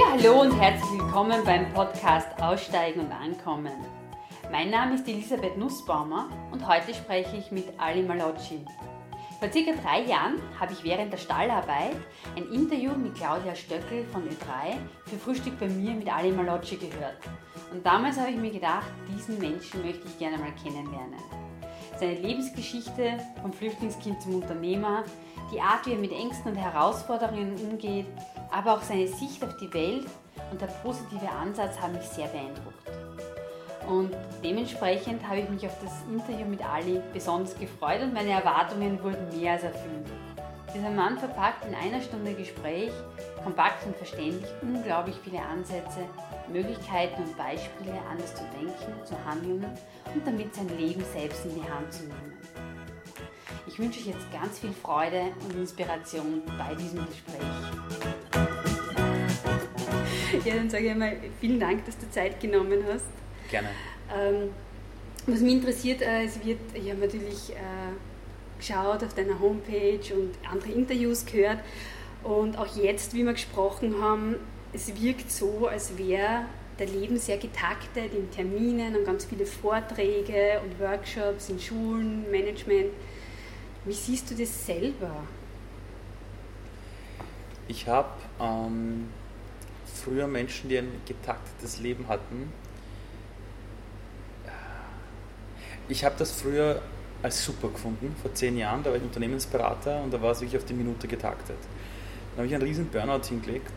Ja, hallo und herzlich willkommen beim Podcast Aussteigen und Ankommen. Mein Name ist Elisabeth Nussbaumer und heute spreche ich mit Ali Malocci. Vor circa drei Jahren habe ich während der Stallarbeit ein Interview mit Claudia Stöckel von Ö3 für Frühstück bei mir mit Ali Malocci gehört. Und damals habe ich mir gedacht, diesen Menschen möchte ich gerne mal kennenlernen. Seine Lebensgeschichte vom Flüchtlingskind zum Unternehmer, die Art, wie er mit Ängsten und Herausforderungen umgeht, aber auch seine Sicht auf die Welt und der positive Ansatz haben mich sehr beeindruckt. Und dementsprechend habe ich mich auf das Interview mit Ali besonders gefreut und meine Erwartungen wurden mehr als erfüllt. Dieser Mann verpackt in einer Stunde Gespräch, kompakt und verständlich, unglaublich viele Ansätze, Möglichkeiten und Beispiele, anders zu denken, zu handeln und damit sein Leben selbst in die Hand zu nehmen. Ich wünsche euch jetzt ganz viel Freude und Inspiration bei diesem Gespräch. Ja, dann sage ich einmal vielen Dank, dass du Zeit genommen hast. Gerne. Ähm, was mich interessiert, äh, es wird, ich habe natürlich äh, geschaut auf deiner Homepage und andere Interviews gehört und auch jetzt, wie wir gesprochen haben, es wirkt so, als wäre der Leben sehr getaktet in Terminen und ganz viele Vorträge und Workshops in Schulen, Management. Wie siehst du das selber? Ich habe ähm, früher Menschen, die ein getaktetes Leben hatten, ich habe das früher als super gefunden, vor zehn Jahren, da war ich Unternehmensberater und da war es wirklich auf die Minute getaktet. Dann habe ich einen riesen Burnout hingelegt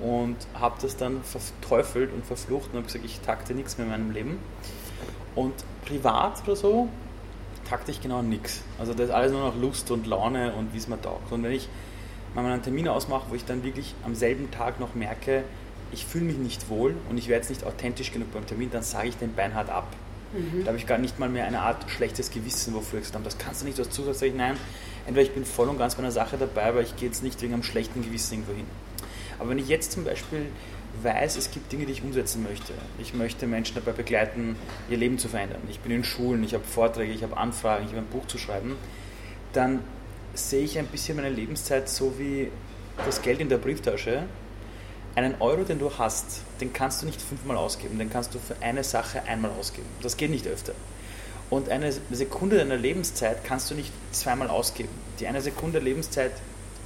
und habe das dann verteufelt und verflucht und habe gesagt, ich takte nichts mehr in meinem Leben. Und privat oder so takte ich genau nichts. Also das ist alles nur noch Lust und Laune und wie es mir taugt. Und wenn ich mal einen Termin ausmache, wo ich dann wirklich am selben Tag noch merke, ich fühle mich nicht wohl und ich werde jetzt nicht authentisch genug beim Termin, dann sage ich den Beinhard ab. Mhm. Da habe ich gar nicht mal mehr eine Art schlechtes Gewissen, wofür ich gesagt habe, das kannst du nicht, was zusagst, sage ich, nein, entweder ich bin voll und ganz bei einer Sache dabei, aber ich gehe jetzt nicht wegen einem schlechten Gewissen irgendwo hin. Aber wenn ich jetzt zum Beispiel weiß, es gibt Dinge, die ich umsetzen möchte. Ich möchte Menschen dabei begleiten, ihr Leben zu verändern. Ich bin in Schulen, ich habe Vorträge, ich habe Anfragen, ich habe ein Buch zu schreiben. Dann sehe ich ein bisschen meine Lebenszeit so wie das Geld in der Brieftasche einen Euro, den du hast, den kannst du nicht fünfmal ausgeben, den kannst du für eine Sache einmal ausgeben. Das geht nicht öfter. Und eine Sekunde deiner Lebenszeit kannst du nicht zweimal ausgeben. Die eine Sekunde Lebenszeit,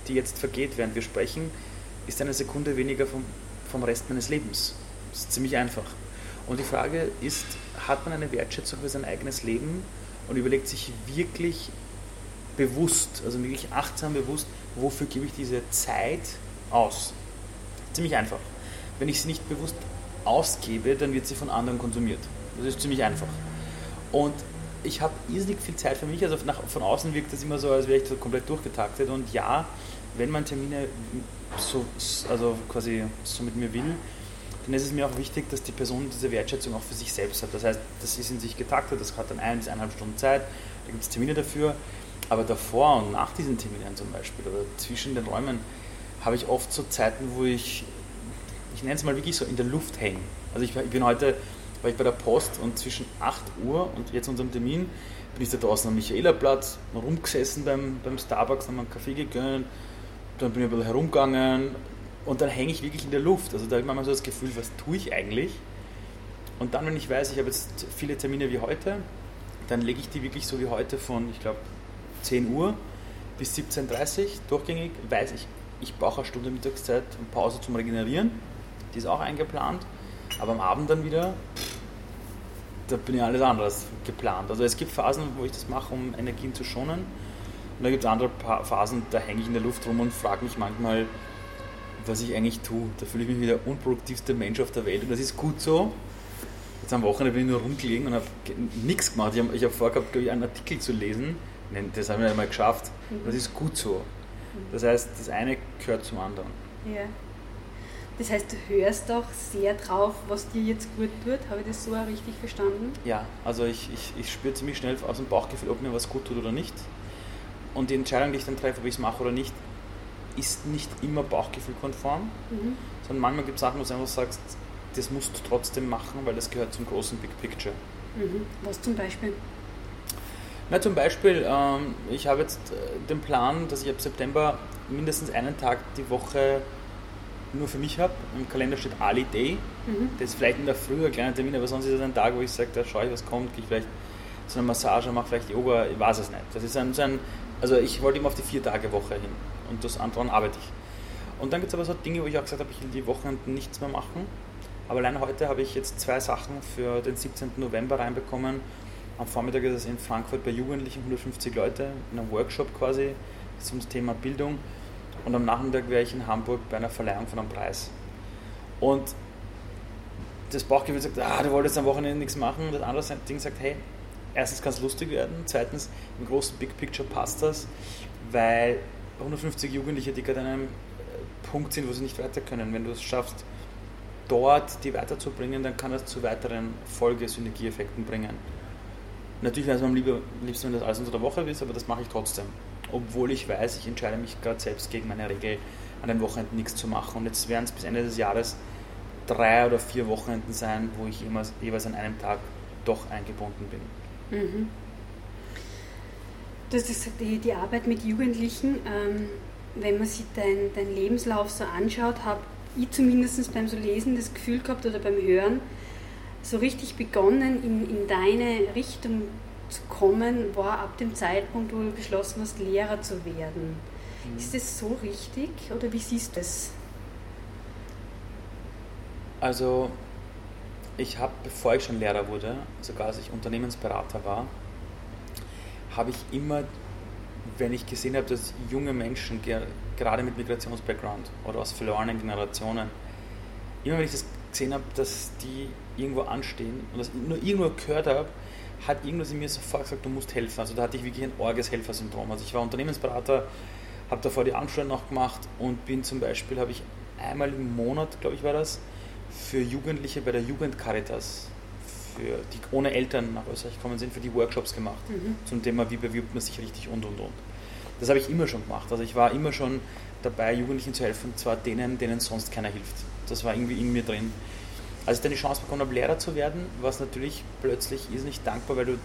die jetzt vergeht, während wir sprechen, ist eine Sekunde weniger vom, vom Rest meines Lebens. Das ist ziemlich einfach. Und die Frage ist, hat man eine Wertschätzung für sein eigenes Leben und überlegt sich wirklich bewusst, also wirklich achtsam bewusst, wofür gebe ich diese Zeit aus? Ziemlich einfach. Wenn ich sie nicht bewusst ausgebe, dann wird sie von anderen konsumiert. Das ist ziemlich einfach. Und ich habe irrsinnig viel Zeit für mich. Also nach, von außen wirkt das immer so, als wäre ich so komplett durchgetaktet. Und ja, wenn man Termine so, also quasi so mit mir will, dann ist es mir auch wichtig, dass die Person diese Wertschätzung auch für sich selbst hat. Das heißt, das ist in sich getaktet, das hat dann ein bis eineinhalb Stunden Zeit, da gibt es Termine dafür. Aber davor und nach diesen Terminen zum Beispiel oder zwischen den Räumen habe ich oft so Zeiten, wo ich, ich nenne es mal wirklich so in der Luft hängen. Also ich, ich bin heute, war ich bei der Post und zwischen 8 Uhr und jetzt unserem Termin bin ich da draußen am Michaelerplatz rumgesessen beim, beim Starbucks, haben einen Kaffee gegönnt, dann bin ich ein bisschen herumgegangen und dann hänge ich wirklich in der Luft. Also da habe ich manchmal so das Gefühl, was tue ich eigentlich? Und dann, wenn ich weiß, ich habe jetzt viele Termine wie heute, dann lege ich die wirklich so wie heute von, ich glaube, 10 Uhr bis 17.30 Uhr durchgängig, weiß ich ich brauche eine Stunde Mittagszeit und Pause zum Regenerieren. Die ist auch eingeplant. Aber am Abend dann wieder, da bin ich alles anderes geplant. Also es gibt Phasen, wo ich das mache, um Energien zu schonen. Und da gibt es andere Phasen, da hänge ich in der Luft rum und frage mich manchmal, was ich eigentlich tue. Da fühle ich mich wie der unproduktivste Mensch auf der Welt. Und das ist gut so. Jetzt am Wochenende bin ich nur rumgelegen und habe nichts gemacht. Ich habe hab vorgehabt, einen Artikel zu lesen. Das haben wir einmal geschafft. Das ist gut so. Das heißt, das eine gehört zum anderen. Ja. Das heißt, du hörst doch sehr drauf, was dir jetzt gut tut. Habe ich das so richtig verstanden? Ja, also ich, ich, ich spüre ziemlich schnell aus dem Bauchgefühl, ob mir was gut tut oder nicht. Und die Entscheidung, die ich dann treffe, ob ich es mache oder nicht, ist nicht immer bauchgefühlkonform, mhm. sondern manchmal gibt es Sachen, wo du einfach sagst, das musst du trotzdem machen, weil das gehört zum großen Big Picture. Mhm. Was zum Beispiel? Na, zum Beispiel, ähm, ich habe jetzt äh, den Plan, dass ich ab September mindestens einen Tag die Woche nur für mich habe. Im Kalender steht Ali Day. Mhm. Das ist vielleicht in der Früh ein kleiner Termin, aber sonst ist es ein Tag, wo ich sage, da schaue ich, was kommt, gehe ich vielleicht zu einer Massage, mache vielleicht Yoga, ich weiß es nicht. Das ist ein, so ein also ich wollte immer auf die vier Tage Woche hin und das andere arbeite ich. Und dann gibt es aber so Dinge, wo ich auch gesagt habe, ich will die Wochenenden nichts mehr machen. Aber allein heute habe ich jetzt zwei Sachen für den 17. November reinbekommen. Am Vormittag ist es in Frankfurt bei Jugendlichen 150 Leute, in einem Workshop quasi zum Thema Bildung. Und am Nachmittag wäre ich in Hamburg bei einer Verleihung von einem Preis. Und das Bauchgefühl sagt, ah, du wolltest am Wochenende nichts machen. Und das andere Ding sagt, hey, erstens kann es lustig werden, zweitens im großen Big Picture passt das, weil 150 Jugendliche, die gerade an einem äh, Punkt sind, wo sie nicht weiter können, wenn du es schaffst, dort die weiterzubringen, dann kann das zu weiteren Folgesynergieeffekten bringen. Natürlich es mir am liebsten, wenn das alles unter der Woche ist, aber das mache ich trotzdem. Obwohl ich weiß, ich entscheide mich gerade selbst gegen meine Regel, an den Wochenenden nichts zu machen. Und jetzt werden es bis Ende des Jahres drei oder vier Wochenenden sein, wo ich jeweils an einem Tag doch eingebunden bin. Mhm. Du hast gesagt, die, die Arbeit mit Jugendlichen, ähm, wenn man sich deinen dein Lebenslauf so anschaut, habe ich zumindest beim so Lesen das Gefühl gehabt oder beim Hören, so richtig begonnen in, in deine Richtung zu kommen, war ab dem Zeitpunkt, wo du beschlossen hast, Lehrer zu werden. Mhm. Ist das so richtig oder wie siehst du das? Also, ich habe, bevor ich schon Lehrer wurde, sogar als ich Unternehmensberater war, habe ich immer, wenn ich gesehen habe, dass junge Menschen, gerade mit Migrationsbackground oder aus verlorenen Generationen, immer wenn ich das gesehen habe, dass die irgendwo anstehen und das nur irgendwo gehört habe, hat irgendwas in mir sofort gesagt, du musst helfen. Also da hatte ich wirklich ein orges Helfersyndrom. Also ich war Unternehmensberater, habe davor die Anstalt noch gemacht und bin zum Beispiel, habe ich einmal im Monat, glaube ich war das, für Jugendliche bei der Jugendcaritas, für die ohne Eltern nach Österreich gekommen sind, für die Workshops gemacht mhm. zum Thema, wie bewirbt man sich richtig und und und. Das habe ich immer schon gemacht. Also ich war immer schon dabei, Jugendlichen zu helfen, und zwar denen, denen sonst keiner hilft. Das war irgendwie in mir drin. Als ich dann die Chance bekommen habe, Lehrer zu werden, war es natürlich plötzlich irrsinnig dankbar, weil du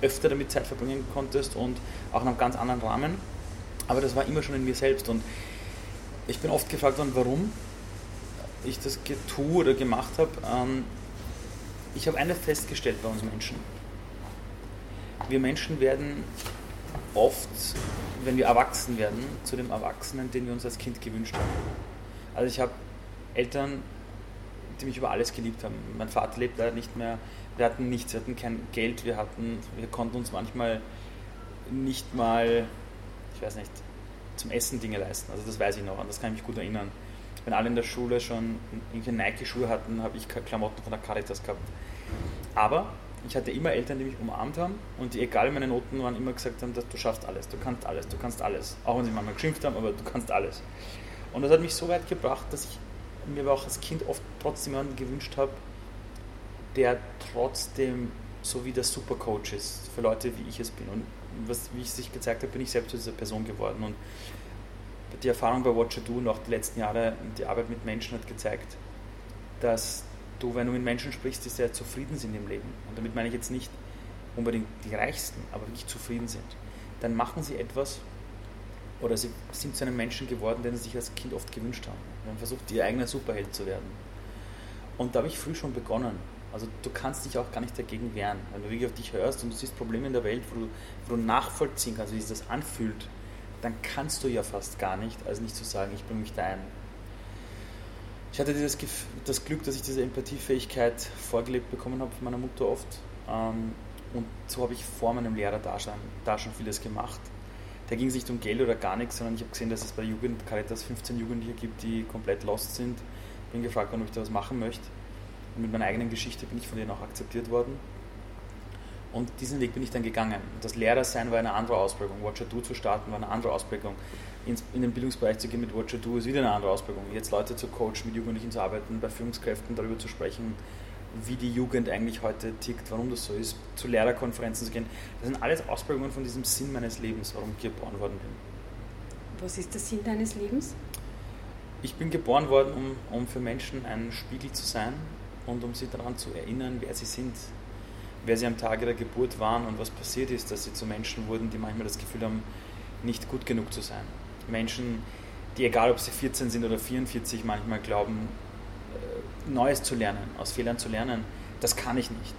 öfter damit Zeit verbringen konntest und auch in einem ganz anderen Rahmen. Aber das war immer schon in mir selbst und ich bin oft gefragt worden, warum ich das tue oder gemacht habe. Ähm, ich habe eines festgestellt bei uns Menschen. Wir Menschen werden oft, wenn wir erwachsen werden, zu dem Erwachsenen, den wir uns als Kind gewünscht haben. Also ich habe Eltern, die mich über alles geliebt haben. Mein Vater lebt leider nicht mehr. Wir hatten nichts, wir hatten kein Geld, wir hatten, wir konnten uns manchmal nicht mal, ich weiß nicht, zum Essen Dinge leisten. Also das weiß ich noch, an das kann ich mich gut erinnern. Wenn alle in der Schule schon irgendwelche Nike-Schuhe hatten, habe ich Klamotten von der Caritas gehabt. Aber ich hatte immer Eltern, die mich umarmt haben und die, egal meine Noten waren, immer gesagt haben, dass du schaffst alles, du kannst alles, du kannst alles. Auch wenn sie manchmal geschimpft haben, aber du kannst alles. Und das hat mich so weit gebracht, dass ich mir aber auch als Kind oft trotzdem jemanden gewünscht habe, der trotzdem so wie der Supercoach ist für Leute, wie ich es bin. Und was, wie ich sich gezeigt habe, bin ich selbst zu dieser Person geworden. Und die Erfahrung bei Watcher Do und auch die letzten Jahre, die Arbeit mit Menschen hat gezeigt, dass du, wenn du mit Menschen sprichst, die sehr zufrieden sind im Leben, und damit meine ich jetzt nicht unbedingt die Reichsten, aber wirklich zufrieden sind, dann machen sie etwas oder sie sind zu einem Menschen geworden, den sie sich als Kind oft gewünscht haben. Sie haben versucht, ihr eigener Superheld zu werden. Und da habe ich früh schon begonnen. Also du kannst dich auch gar nicht dagegen wehren. Wenn du wirklich auf dich hörst und du siehst Probleme in der Welt, wo du, wo du nachvollziehen kannst, wie sich das anfühlt, dann kannst du ja fast gar nicht, als nicht zu sagen, ich bringe mich da ein. Ich hatte dieses, das Glück, dass ich diese Empathiefähigkeit vorgelebt bekommen habe von meiner Mutter oft. Ähm, und so habe ich vor meinem Lehrer da schon, da schon vieles gemacht. Da ging es nicht um Geld oder gar nichts, sondern ich habe gesehen, dass es bei Jugend Caritas 15 Jugendliche gibt, die komplett lost sind. Bin gefragt worden, ob ich da was machen möchte. Und mit meiner eigenen Geschichte bin ich von denen auch akzeptiert worden. Und diesen Weg bin ich dann gegangen. Das Lehrersein war eine andere Ausprägung. Watcher Do zu starten war eine andere Ausprägung. In den Bildungsbereich zu gehen mit Watcher Do ist wieder eine andere Ausprägung. Jetzt Leute zu coachen, mit Jugendlichen zu arbeiten, bei Führungskräften darüber zu sprechen, wie die Jugend eigentlich heute tickt, warum das so ist, zu Lehrerkonferenzen zu gehen. Das sind alles Ausprägungen von diesem Sinn meines Lebens, warum ich geboren worden bin. Was ist der Sinn deines Lebens? Ich bin geboren worden, um, um für Menschen ein Spiegel zu sein und um sie daran zu erinnern, wer sie sind, wer sie am Tage der Geburt waren und was passiert ist, dass sie zu Menschen wurden, die manchmal das Gefühl haben, nicht gut genug zu sein. Menschen, die, egal ob sie 14 sind oder 44, manchmal glauben, äh, Neues zu lernen, aus Fehlern zu lernen. Das kann ich nicht.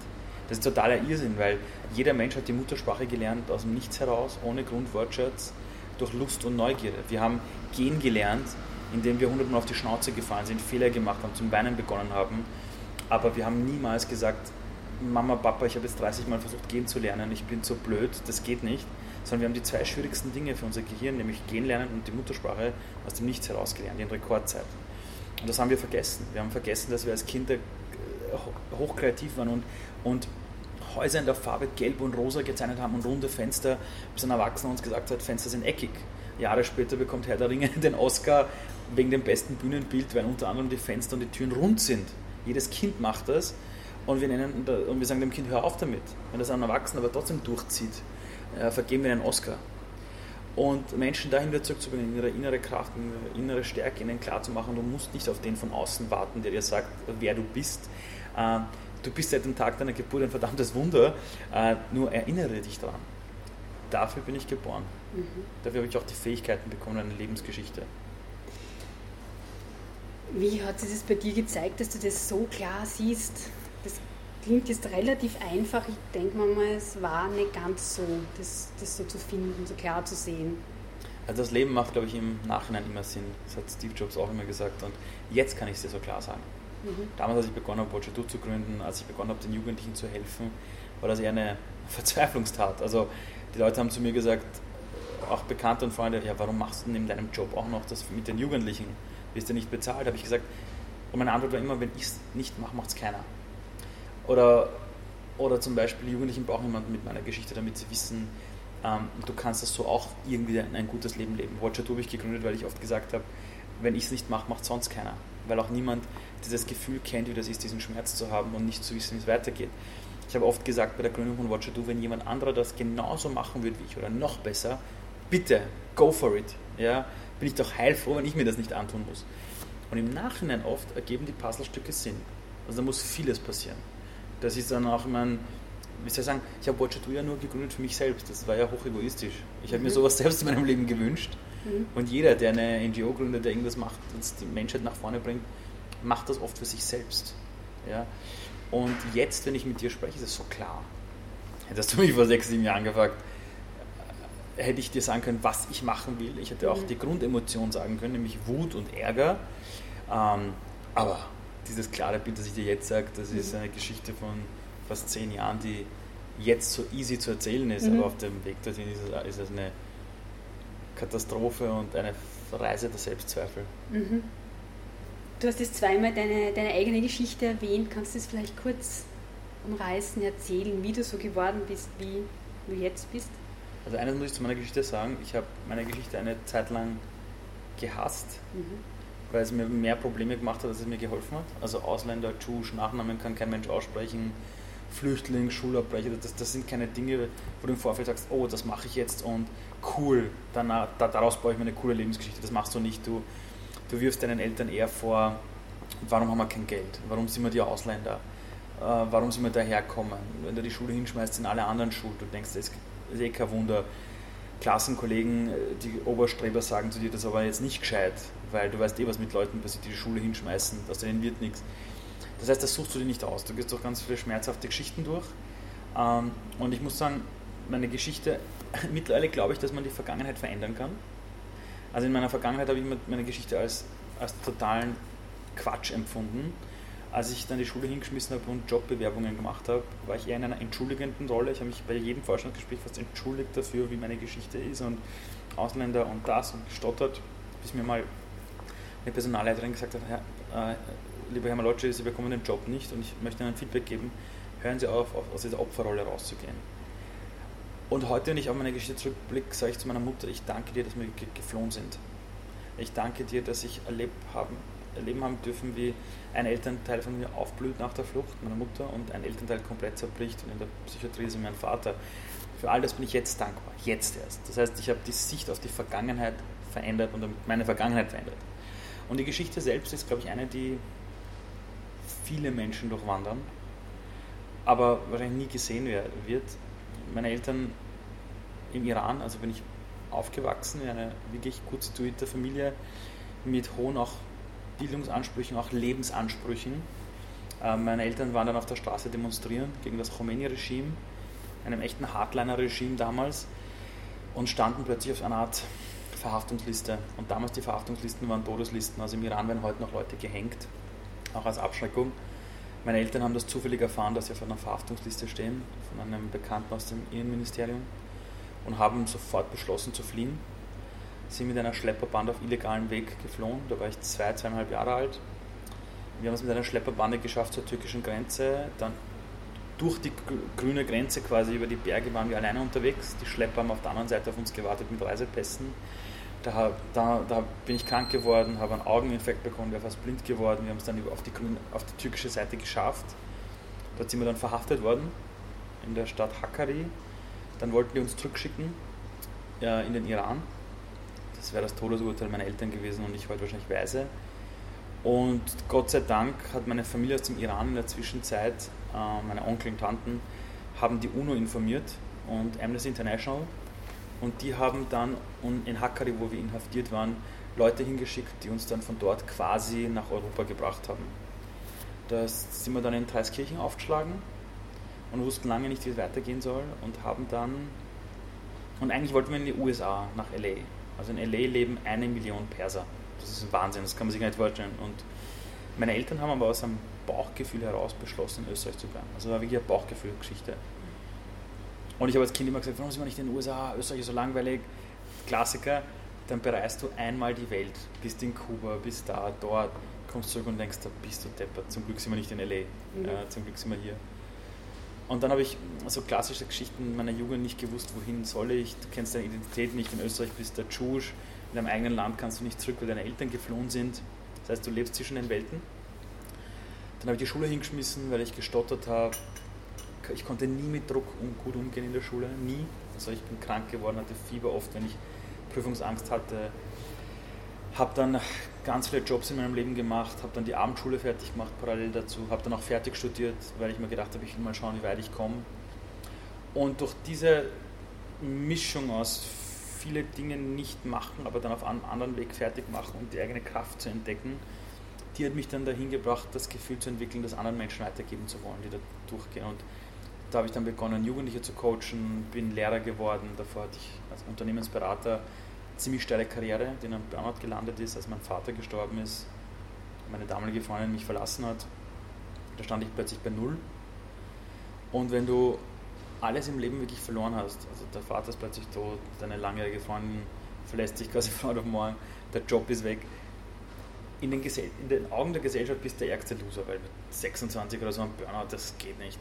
Das ist totaler Irrsinn, weil jeder Mensch hat die Muttersprache gelernt aus dem Nichts heraus, ohne Grundwortschatz, durch Lust und Neugierde. Wir haben gehen gelernt, indem wir hundertmal auf die Schnauze gefallen sind, Fehler gemacht haben, zum Weinen begonnen haben. Aber wir haben niemals gesagt, Mama, Papa, ich habe jetzt 30 Mal versucht gehen zu lernen, ich bin so blöd, das geht nicht. Sondern wir haben die zwei schwierigsten Dinge für unser Gehirn, nämlich gehen lernen und die Muttersprache aus dem Nichts heraus gelernt, in Rekordzeit. Und das haben wir vergessen. Wir haben vergessen, dass wir als Kinder hochkreativ waren und, und Häuser in der Farbe gelb und rosa gezeichnet haben und runde Fenster, bis ein Erwachsener uns gesagt hat, Fenster sind eckig. Jahre später bekommt Herr der Ringe den Oscar wegen dem besten Bühnenbild, weil unter anderem die Fenster und die Türen rund sind. Jedes Kind macht das und wir, nennen, und wir sagen dem Kind, hör auf damit. Wenn das ein Erwachsener aber trotzdem durchzieht, äh, vergeben wir einen Oscar. Und Menschen dahin wieder zurückzubringen, ihre innere Kraft, ihre innere Stärke ihnen klarzumachen, du musst nicht auf den von außen warten, der dir sagt, wer du bist. Äh, du bist seit dem Tag deiner Geburt ein verdammtes Wunder, äh, nur erinnere dich daran. Dafür bin ich geboren. Mhm. Dafür habe ich auch die Fähigkeiten bekommen, eine Lebensgeschichte. Wie hat sich das bei dir gezeigt, dass du das so klar siehst? Das klingt jetzt relativ einfach. Ich denke mal, es war nicht ganz so, das, das so zu finden, so klar zu sehen. Also das Leben macht, glaube ich, im Nachhinein immer Sinn. Das hat Steve Jobs auch immer gesagt. Und jetzt kann ich es dir so klar sagen. Mhm. Damals, als ich begonnen habe, Watcher zu gründen, als ich begonnen habe, den Jugendlichen zu helfen, war das eher eine Verzweiflungstat. Also die Leute haben zu mir gesagt, auch Bekannte und Freunde, ja, warum machst du neben deinem Job auch noch das mit den Jugendlichen? Wirst du nicht bezahlt? habe ich gesagt, und meine Antwort war immer, wenn ich es nicht mache, macht es keiner. Oder, oder zum Beispiel, Jugendlichen brauchen jemanden mit meiner Geschichte, damit sie wissen, ähm, du kannst das so auch irgendwie ein, ein gutes Leben leben. Watcher habe ich gegründet, weil ich oft gesagt habe, wenn ich es nicht mache, macht sonst keiner. Weil auch niemand dieses Gefühl kennt, wie das ist, diesen Schmerz zu haben und nicht zu wissen, wie es weitergeht. Ich habe oft gesagt bei der Gründung von Watcher wenn jemand anderer das genauso machen würde wie ich oder noch besser, bitte, go for it. Ja, bin ich doch heilfroh, wenn ich mir das nicht antun muss. Und im Nachhinein oft ergeben die Puzzlestücke Sinn. Also da muss vieles passieren. Das ist dann auch mein, wie soll ich sagen, ich habe Watcher ja nur gegründet für mich selbst. Das war ja hoch egoistisch. Ich habe mhm. mir sowas selbst in meinem Leben gewünscht. Mhm. Und jeder, der eine NGO gründet, der irgendwas macht, das die Menschheit nach vorne bringt, macht das oft für sich selbst. Ja? Und jetzt, wenn ich mit dir spreche, ist es so klar. Hättest du mich vor sechs, sieben Jahren gefragt, hätte ich dir sagen können, was ich machen will. Ich hätte auch mhm. die Grundemotion sagen können, nämlich Wut und Ärger. Ähm, aber dieses klare Bild, das ich dir jetzt sage, das ist mhm. eine Geschichte von fast zehn Jahren, die jetzt so easy zu erzählen ist, mhm. aber auf dem Weg dorthin ist es, ist es eine Katastrophe und eine Reise der Selbstzweifel. Mhm. Du hast jetzt zweimal deine, deine eigene Geschichte erwähnt. Kannst du das vielleicht kurz umreißen, erzählen, wie du so geworden bist, wie du jetzt bist? Also eines muss ich zu meiner Geschichte sagen, ich habe meine Geschichte eine Zeit lang gehasst, mhm. Weil es mir mehr Probleme gemacht hat, als es mir geholfen hat. Also Ausländer, Tschusch, Nachnamen kann kein Mensch aussprechen, Flüchtling, Schulabbrecher, das, das sind keine Dinge, wo du im Vorfeld sagst, oh, das mache ich jetzt und cool, danach, daraus baue ich mir eine coole Lebensgeschichte. Das machst du nicht. Du, du wirfst deinen Eltern eher vor, warum haben wir kein Geld? Warum sind wir die Ausländer? Äh, warum sind wir daherkommen? Wenn du die Schule hinschmeißt, sind alle anderen schuld. Du denkst, das ist eh kein Wunder. Klassenkollegen, äh, die Oberstreber sagen zu dir, das aber jetzt nicht gescheit, weil du weißt eh, was mit Leuten passiert, die die Schule hinschmeißen, aus denen wird nichts. Das heißt, das suchst du dir nicht aus. Du gehst durch ganz viele schmerzhafte Geschichten durch. Ähm, und ich muss sagen, meine Geschichte, mittlerweile glaube ich, dass man die Vergangenheit verändern kann. Also in meiner Vergangenheit habe ich meine Geschichte als, als totalen Quatsch empfunden. Als ich dann die Schule hingeschmissen habe und Jobbewerbungen gemacht habe, war ich eher in einer entschuldigenden Rolle. Ich habe mich bei jedem Forschungsgespräch fast entschuldigt dafür, wie meine Geschichte ist und Ausländer und das und gestottert, bis mir mal eine Personalleiterin gesagt hat, Herr, äh, lieber Herr Malocci, Sie bekommen den Job nicht und ich möchte Ihnen Feedback geben, hören Sie auf, auf aus dieser Opferrolle rauszugehen. Und heute, wenn ich auf meine Geschichte zurückblicke, sage ich zu meiner Mutter, ich danke dir, dass wir geflohen sind. Ich danke dir, dass ich erlebt haben, erleben haben dürfen, wie ein Elternteil von mir aufblüht nach der Flucht, meiner Mutter, und ein Elternteil komplett zerbricht und in der Psychiatrie ist mein Vater. Für all das bin ich jetzt dankbar, jetzt erst. Das heißt, ich habe die Sicht auf die Vergangenheit verändert und meine Vergangenheit verändert. Und die Geschichte selbst ist, glaube ich, eine, die viele Menschen durchwandern, aber wahrscheinlich nie gesehen wird. Meine Eltern im Iran, also bin ich aufgewachsen in einer wirklich gut situierten Familie mit hohen auch Bildungsansprüchen, auch Lebensansprüchen. Äh, meine Eltern waren dann auf der Straße demonstrieren gegen das Khomeini-Regime, einem echten Hardliner-Regime damals, und standen plötzlich auf einer Art Verhaftungsliste. Und damals die Verhaftungslisten waren Todeslisten. Also im Iran werden heute noch Leute gehängt, auch als Abschreckung. Meine Eltern haben das zufällig erfahren, dass sie auf einer Verhaftungsliste stehen, von einem Bekannten aus dem Innenministerium, und haben sofort beschlossen zu fliehen. Sind mit einer Schlepperbande auf illegalem Weg geflohen. Da war ich zwei, zweieinhalb Jahre alt. Wir haben es mit einer Schlepperbande geschafft zur türkischen Grenze. Dann durch die grüne Grenze quasi über die Berge waren wir alleine unterwegs. Die Schlepper haben auf der anderen Seite auf uns gewartet mit Reisepässen. Da, da, da bin ich krank geworden, habe einen Augeninfekt bekommen, wäre fast blind geworden. Wir haben es dann auf die, grün, auf die türkische Seite geschafft. Dort sind wir dann verhaftet worden in der Stadt Hakkari. Dann wollten die uns zurückschicken äh, in den Iran. Das wäre das Todesurteil meiner Eltern gewesen und ich heute wahrscheinlich weise. Und Gott sei Dank hat meine Familie aus dem Iran in der Zwischenzeit, äh, meine Onkel und Tanten, haben die UNO informiert und Amnesty International und die haben dann in Hakkari, wo wir inhaftiert waren, Leute hingeschickt, die uns dann von dort quasi nach Europa gebracht haben. Da sind wir dann in Dreiskirchen aufgeschlagen und wussten lange nicht, wie es weitergehen soll und haben dann, und eigentlich wollten wir in die USA, nach LA. Also in LA leben eine Million Perser. Das ist ein Wahnsinn, das kann man sich gar nicht vorstellen. Und meine Eltern haben aber aus einem Bauchgefühl heraus beschlossen, in Österreich zu bleiben. Also war wirklich eine Bauchgefühlgeschichte. Und ich habe als Kind immer gesagt, warum sind wir nicht in den USA? Österreich ist so langweilig. Klassiker. Dann bereist du einmal die Welt, bist in Kuba, bist da, dort, kommst zurück und denkst, da bist du deppert. Zum Glück sind wir nicht in L.A., mhm. ja, zum Glück sind wir hier. Und dann habe ich so klassische Geschichten meiner Jugend nicht gewusst, wohin soll ich. Du kennst deine Identität nicht. In Österreich bist du der Tschusch. In deinem eigenen Land kannst du nicht zurück, weil deine Eltern geflohen sind. Das heißt, du lebst zwischen den Welten. Dann habe ich die Schule hingeschmissen, weil ich gestottert habe ich konnte nie mit Druck gut umgehen in der Schule, nie. Also ich bin krank geworden, hatte Fieber oft, wenn ich Prüfungsangst hatte. Habe dann ganz viele Jobs in meinem Leben gemacht, habe dann die Abendschule fertig gemacht parallel dazu, habe dann auch fertig studiert, weil ich mir gedacht habe, ich will mal schauen, wie weit ich komme. Und durch diese Mischung aus viele Dinge nicht machen, aber dann auf einem anderen Weg fertig machen und die eigene Kraft zu entdecken, die hat mich dann dahin gebracht, das Gefühl zu entwickeln, das anderen Menschen weitergeben zu wollen, die da durchgehen. Und da habe ich dann begonnen, Jugendliche zu coachen, bin Lehrer geworden. Davor hatte ich als Unternehmensberater ziemlich steile Karriere, die in einem Burnout gelandet ist, als mein Vater gestorben ist, meine damalige Freundin mich verlassen hat. Da stand ich plötzlich bei Null. Und wenn du alles im Leben wirklich verloren hast, also der Vater ist plötzlich tot, deine langjährige Freundin verlässt dich quasi von heute auf morgen, der Job ist weg, in den, in den, Augen der Gesellschaft bist du der ärgste Loser, weil mit 26 oder so ein Burnout, das geht nicht.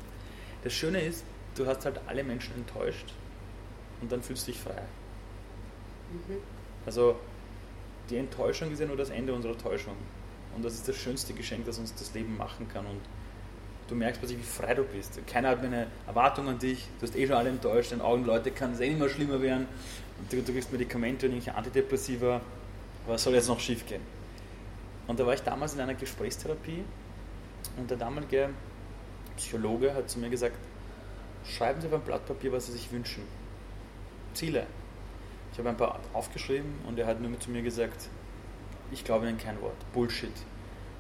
Das Schöne ist, du hast halt alle Menschen enttäuscht und dann fühlst du dich frei. Mhm. Also die Enttäuschung ist ja nur das Ende unserer Täuschung. Und das ist das schönste Geschenk, das uns das Leben machen kann. Und du merkst plötzlich, wie frei du bist. Keiner hat eine Erwartung an dich, du hast eh schon alle enttäuscht, in Augen Leute kann es eh immer schlimmer werden. Und du, du kriegst Medikamente und irgendwelche Antidepressiva. Was soll jetzt noch schief gehen? Und da war ich damals in einer Gesprächstherapie und der damalige Psychologe hat zu mir gesagt, schreiben Sie auf ein Blatt Papier, was Sie sich wünschen. Ziele. Ich habe ein paar aufgeschrieben und er hat nur zu mir gesagt, ich glaube Ihnen kein Wort. Bullshit.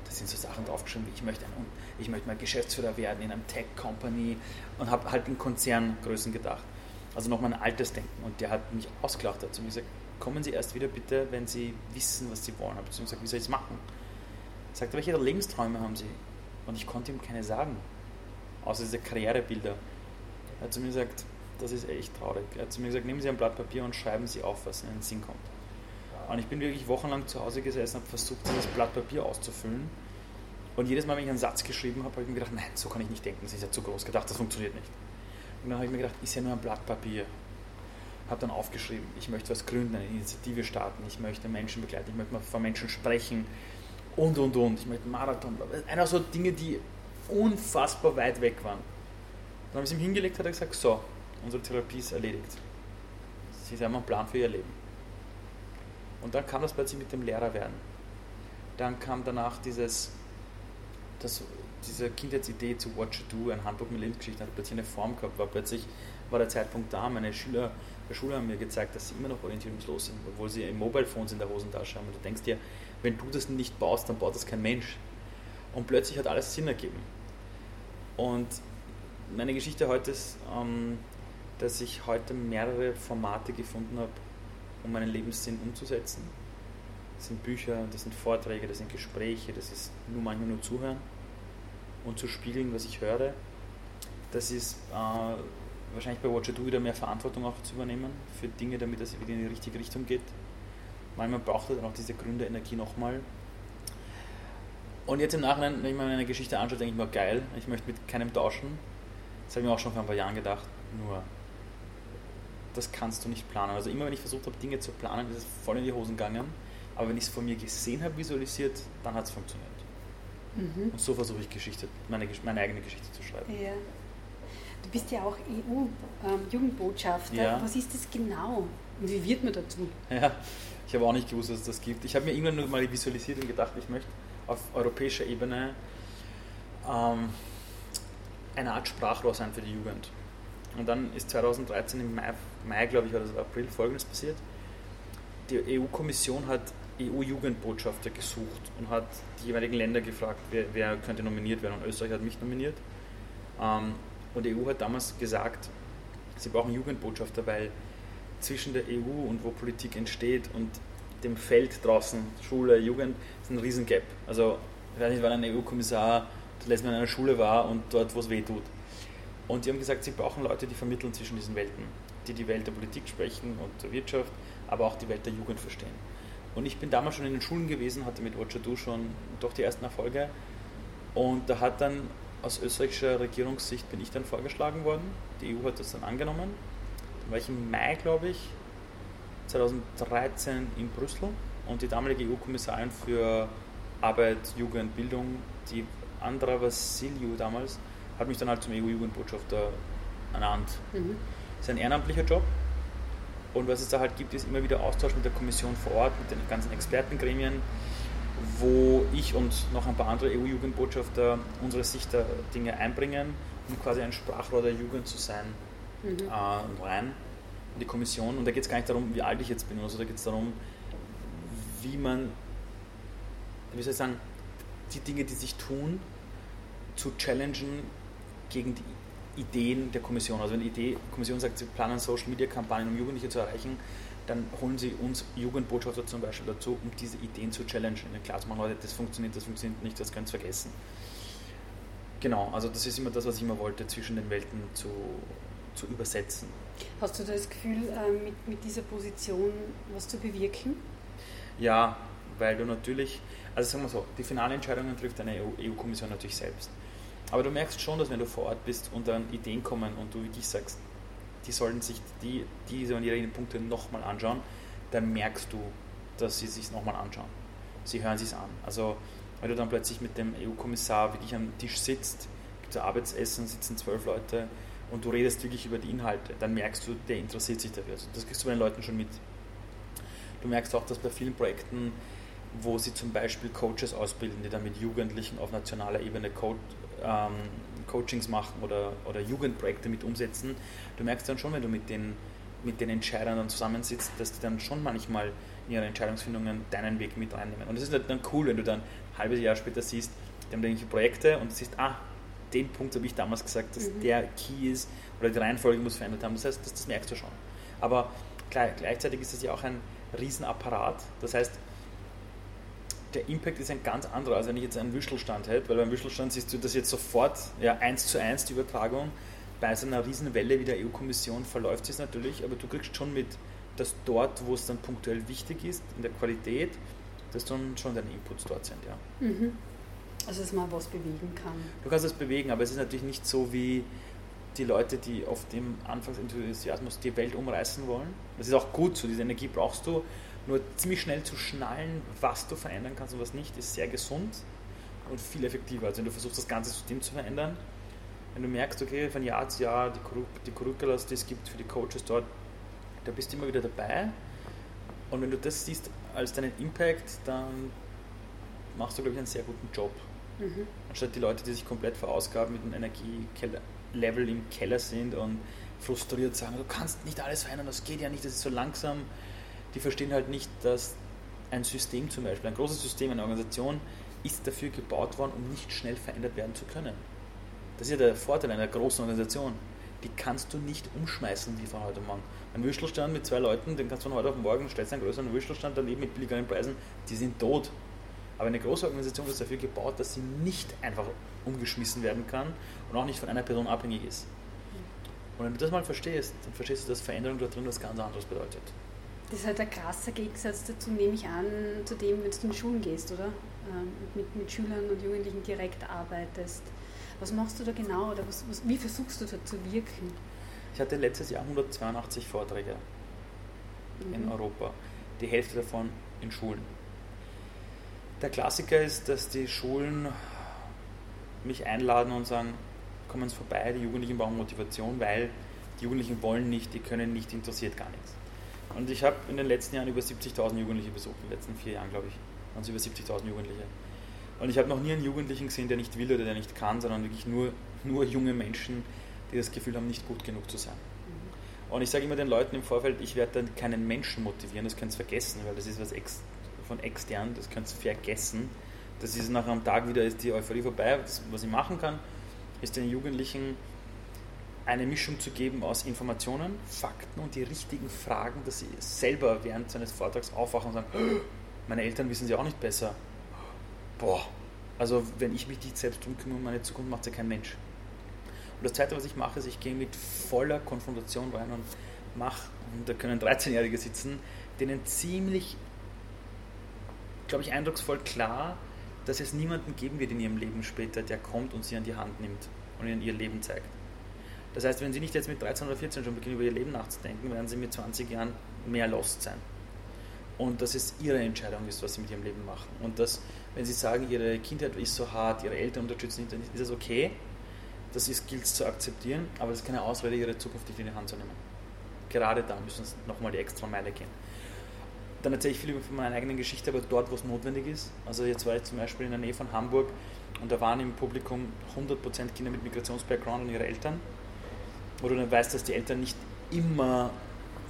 Da sind so Sachen draufgeschrieben wie ich möchte, ein, ich möchte mal Geschäftsführer werden in einem Tech-Company und habe halt in Konzerngrößen gedacht. Also nochmal ein altes Denken. Und der hat mich ausgelacht, hat zu mir gesagt, kommen Sie erst wieder bitte, wenn Sie wissen, was Sie wollen. Ich habe gesagt, wie soll ich es machen? Er sagte, welche Lebensträume haben Sie? Und ich konnte ihm keine sagen außer diese Karrierebilder. Er hat zu mir gesagt, das ist echt traurig. Er hat zu mir gesagt, nehmen Sie ein Blatt Papier und schreiben Sie auf, was in den Sinn kommt. Und ich bin wirklich wochenlang zu Hause gesessen, habe versucht, dieses Blatt Papier auszufüllen. Und jedes Mal, wenn ich einen Satz geschrieben habe, habe ich mir gedacht, nein, so kann ich nicht denken, das ist ja zu groß gedacht, das funktioniert nicht. Und dann habe ich mir gedacht, ist ja nur ein Blatt Papier. Habe dann aufgeschrieben, ich möchte was gründen, eine Initiative starten, ich möchte Menschen begleiten, ich möchte mal von Menschen sprechen und und und. Ich möchte Marathon. Einer so Dinge, die unfassbar weit weg waren. Dann habe ich es ihm hingelegt, hat er gesagt, so, unsere Therapie ist erledigt. Sie haben einen Plan für ihr Leben. Und dann kam das plötzlich mit dem Lehrerwerden. Dann kam danach dieses, das, diese Kindheitsidee zu What You Do, ein Handbuch mit Lebensgeschichte, hat plötzlich eine Form gehabt, war plötzlich war der Zeitpunkt da, meine Schüler der Schule haben mir gezeigt, dass sie immer noch orientierungslos sind, obwohl sie Mobile Phones in der Hosentasche haben. Und du denkst dir, wenn du das nicht baust, dann baut das kein Mensch. Und plötzlich hat alles Sinn ergeben. Und meine Geschichte heute ist, ähm, dass ich heute mehrere Formate gefunden habe, um meinen Lebenssinn umzusetzen. Das sind Bücher, das sind Vorträge, das sind Gespräche, das ist nur manchmal nur zuhören und zu spiegeln, was ich höre. Das ist äh, wahrscheinlich bei Watcher Do wieder mehr Verantwortung auch zu übernehmen für Dinge, damit es wieder in die richtige Richtung geht. Manchmal braucht er dann auch diese Gründerenergie nochmal. Und jetzt im Nachhinein, wenn ich mir meine Geschichte anschaue, denke ich mir, geil, ich möchte mit keinem tauschen. Das habe ich mir auch schon vor ein paar Jahren gedacht. Nur, das kannst du nicht planen. Also immer wenn ich versucht habe, Dinge zu planen, ist es voll in die Hosen gegangen. Aber wenn ich es von mir gesehen habe, visualisiert, dann hat es funktioniert. Mhm. Und so versuche ich Geschichte, meine, meine eigene Geschichte zu schreiben. Ja. Du bist ja auch EU-Jugendbotschafter. Ähm, ja. Was ist das genau? Und wie wird man dazu? Ja, ich habe auch nicht gewusst, dass es das gibt. Ich habe mir irgendwann nur mal visualisiert und gedacht, ich möchte auf europäischer Ebene ähm, eine Art Sprachrohr sein für die Jugend. Und dann ist 2013 im Mai, Mai glaube ich, oder April folgendes passiert. Die EU-Kommission hat EU-Jugendbotschafter gesucht und hat die jeweiligen Länder gefragt, wer, wer könnte nominiert werden. Und Österreich hat mich nominiert. Ähm, und die EU hat damals gesagt, sie brauchen Jugendbotschafter, weil zwischen der EU und wo Politik entsteht und dem Feld draußen, Schule, Jugend, ist ein Riesengap. Also, ich weiß nicht, wann ein EU-Kommissar das letzte Mal in einer Schule war und dort, wo es weh tut. Und die haben gesagt, sie brauchen Leute, die vermitteln zwischen diesen Welten, die die Welt der Politik sprechen und der Wirtschaft, aber auch die Welt der Jugend verstehen. Und ich bin damals schon in den Schulen gewesen, hatte mit Do schon doch die ersten Erfolge. Und da hat dann aus österreichischer Regierungssicht bin ich dann vorgeschlagen worden. Die EU hat das dann angenommen. Dann war ich im Mai, glaube ich, 2013 in Brüssel und die damalige EU-Kommissarin für Arbeit, Jugend, Bildung, die Andra Vassiliou damals, hat mich dann halt zum EU-Jugendbotschafter ernannt. Mhm. Das ist ein ehrenamtlicher Job, und was es da halt gibt, ist immer wieder Austausch mit der Kommission vor Ort, mit den ganzen Expertengremien, wo ich und noch ein paar andere EU-Jugendbotschafter unsere Sicht der Dinge einbringen, um quasi ein Sprachrohr der Jugend zu sein mhm. äh, rein in die Kommission. Und da geht es gar nicht darum, wie alt ich jetzt bin, also da geht es darum, wie man, wie soll ich sagen, die Dinge, die sich tun, zu challengen gegen die Ideen der Kommission. Also wenn die Idee, Kommission sagt, sie planen Social Media Kampagnen, um Jugendliche zu erreichen, dann holen sie uns Jugendbotschafter zum Beispiel dazu, um diese Ideen zu challengen. Klar zu machen, Leute, das funktioniert, das funktioniert nicht, das könnt ihr vergessen. Genau, also das ist immer das, was ich immer wollte, zwischen den Welten zu, zu übersetzen. Hast du das Gefühl, äh, mit, mit dieser Position was zu bewirken? Ja, weil du natürlich, also sagen wir so, die finale Entscheidungen trifft eine EU-Kommission e natürlich selbst. Aber du merkst schon, dass wenn du vor Ort bist und dann Ideen kommen und du wirklich sagst, die sollten sich die, diese und jene Punkte nochmal anschauen, dann merkst du, dass sie sich nochmal anschauen. Sie hören sich an. Also wenn du dann plötzlich mit dem EU-Kommissar wirklich am Tisch sitzt, gibt es Arbeitsessen, sitzen zwölf Leute und du redest wirklich über die Inhalte, dann merkst du, der interessiert sich dafür. Also das kriegst du bei den Leuten schon mit. Du merkst auch, dass bei vielen Projekten, wo sie zum Beispiel Coaches ausbilden, die dann mit Jugendlichen auf nationaler Ebene ähm, Coachings machen oder, oder Jugendprojekte mit umsetzen, du merkst dann schon, wenn du mit den, mit den Entscheidern dann zusammensitzt, dass die dann schon manchmal in ihren Entscheidungsfindungen deinen Weg mit reinnehmen. Und das ist dann cool, wenn du dann ein halbes Jahr später siehst, die haben irgendwelche Projekte und siehst, ah, den Punkt habe ich damals gesagt, dass mhm. der Key ist oder die Reihenfolge muss verändert haben. Das heißt, das, das merkst du schon. Aber klar, gleichzeitig ist das ja auch ein Riesenapparat. Das heißt, der Impact ist ein ganz anderer, als wenn ich jetzt einen Würstelstand hätte, weil beim Würstelstand siehst du das jetzt sofort, ja, eins zu eins die Übertragung. Bei so einer Riesenwelle wie der EU-Kommission verläuft es natürlich, aber du kriegst schon mit, dass dort, wo es dann punktuell wichtig ist, in der Qualität, dass dann schon deine Inputs dort sind, ja. Mhm. Also, dass man was bewegen kann. Du kannst es bewegen, aber es ist natürlich nicht so wie die Leute, die auf dem Anfangsenthusiasmus die Welt umreißen wollen. Das ist auch gut so, diese Energie brauchst du, nur ziemlich schnell zu schnallen, was du verändern kannst und was nicht, ist sehr gesund und viel effektiver. Also wenn du versuchst, das ganze System zu verändern, wenn du merkst, okay, von Jahr zu Jahr die, Curric die Curriculars, die es gibt für die Coaches dort, da bist du immer wieder dabei. Und wenn du das siehst als deinen Impact, dann machst du, glaube ich, einen sehr guten Job. Mhm. Anstatt die Leute, die sich komplett verausgaben mit einem Energielevel im Keller sind und frustriert sagen, du kannst nicht alles verändern, das geht ja nicht, das ist so langsam. Die verstehen halt nicht, dass ein System zum Beispiel, ein großes System, eine Organisation, ist dafür gebaut worden, um nicht schnell verändert werden zu können. Das ist ja der Vorteil einer großen Organisation. Die kannst du nicht umschmeißen wie von heute morgen. Ein Würstelstand mit zwei Leuten, den kannst du von heute auf morgen, stellst einen größeren Würstelstand daneben mit billigeren Preisen, die sind tot. Aber eine große Organisation ist dafür gebaut, dass sie nicht einfach umgeschmissen werden kann und auch nicht von einer Person abhängig ist. Und wenn du das mal verstehst, dann verstehst du, dass Veränderung da drin was ganz anderes bedeutet. Das ist halt ein krasser Gegensatz dazu, nehme ich an, zu dem, wenn du in Schulen gehst, oder? Ähm, mit, mit Schülern und Jugendlichen direkt arbeitest. Was machst du da genau oder was, was, wie versuchst du da zu wirken? Ich hatte letztes Jahr 182 Vorträge mhm. in Europa, die Hälfte davon in Schulen. Der Klassiker ist, dass die Schulen mich einladen und sagen, kommen Sie vorbei, die Jugendlichen brauchen Motivation, weil die Jugendlichen wollen nicht, die können nicht, interessiert gar nichts. Und ich habe in den letzten Jahren über 70.000 Jugendliche besucht, in den letzten vier Jahren, glaube ich, waren es über 70.000 Jugendliche. Und ich habe noch nie einen Jugendlichen gesehen, der nicht will oder der nicht kann, sondern wirklich nur, nur junge Menschen, die das Gefühl haben, nicht gut genug zu sein. Mhm. Und ich sage immer den Leuten im Vorfeld, ich werde dann keinen Menschen motivieren, das könnt ihr vergessen, weil das ist was ex von extern, das könnt ihr vergessen. Das ist nach einem Tag wieder ist die Euphorie vorbei. Das, was ich machen kann, ist den Jugendlichen eine Mischung zu geben aus Informationen, Fakten und die richtigen Fragen, dass sie selber während seines Vortrags aufwachen und sagen, meine Eltern wissen sie auch nicht besser. Boah, also wenn ich mich nicht selbst drum kümmere meine Zukunft, macht sie kein Mensch. Und das Zweite, was ich mache, ist, ich gehe mit voller Konfrontation rein und mache, und da können 13-Jährige sitzen, denen ziemlich, glaube ich, eindrucksvoll klar, dass es niemanden geben wird in ihrem Leben später, der kommt und sie an die Hand nimmt und ihnen ihr Leben zeigt. Das heißt, wenn sie nicht jetzt mit 13 oder 14 schon beginnen, über ihr Leben nachzudenken, werden sie mit 20 Jahren mehr lost sein. Und dass es ihre Entscheidung ist, was sie mit ihrem Leben machen. Und dass, wenn sie sagen, ihre Kindheit ist so hart, ihre Eltern unterstützen nicht, dann ist das okay. Das gilt es zu akzeptieren, aber das ist keine Ausrede, ihre Zukunft nicht in die Hand zu nehmen. Gerade da müssen sie nochmal die extra Meile gehen. Dann erzähle ich viel von meiner eigenen Geschichte, aber dort, wo es notwendig ist. Also jetzt war ich zum Beispiel in der Nähe von Hamburg und da waren im Publikum 100% Kinder mit Migrationsbackground und ihre Eltern. Wo du dann weißt, dass die Eltern nicht immer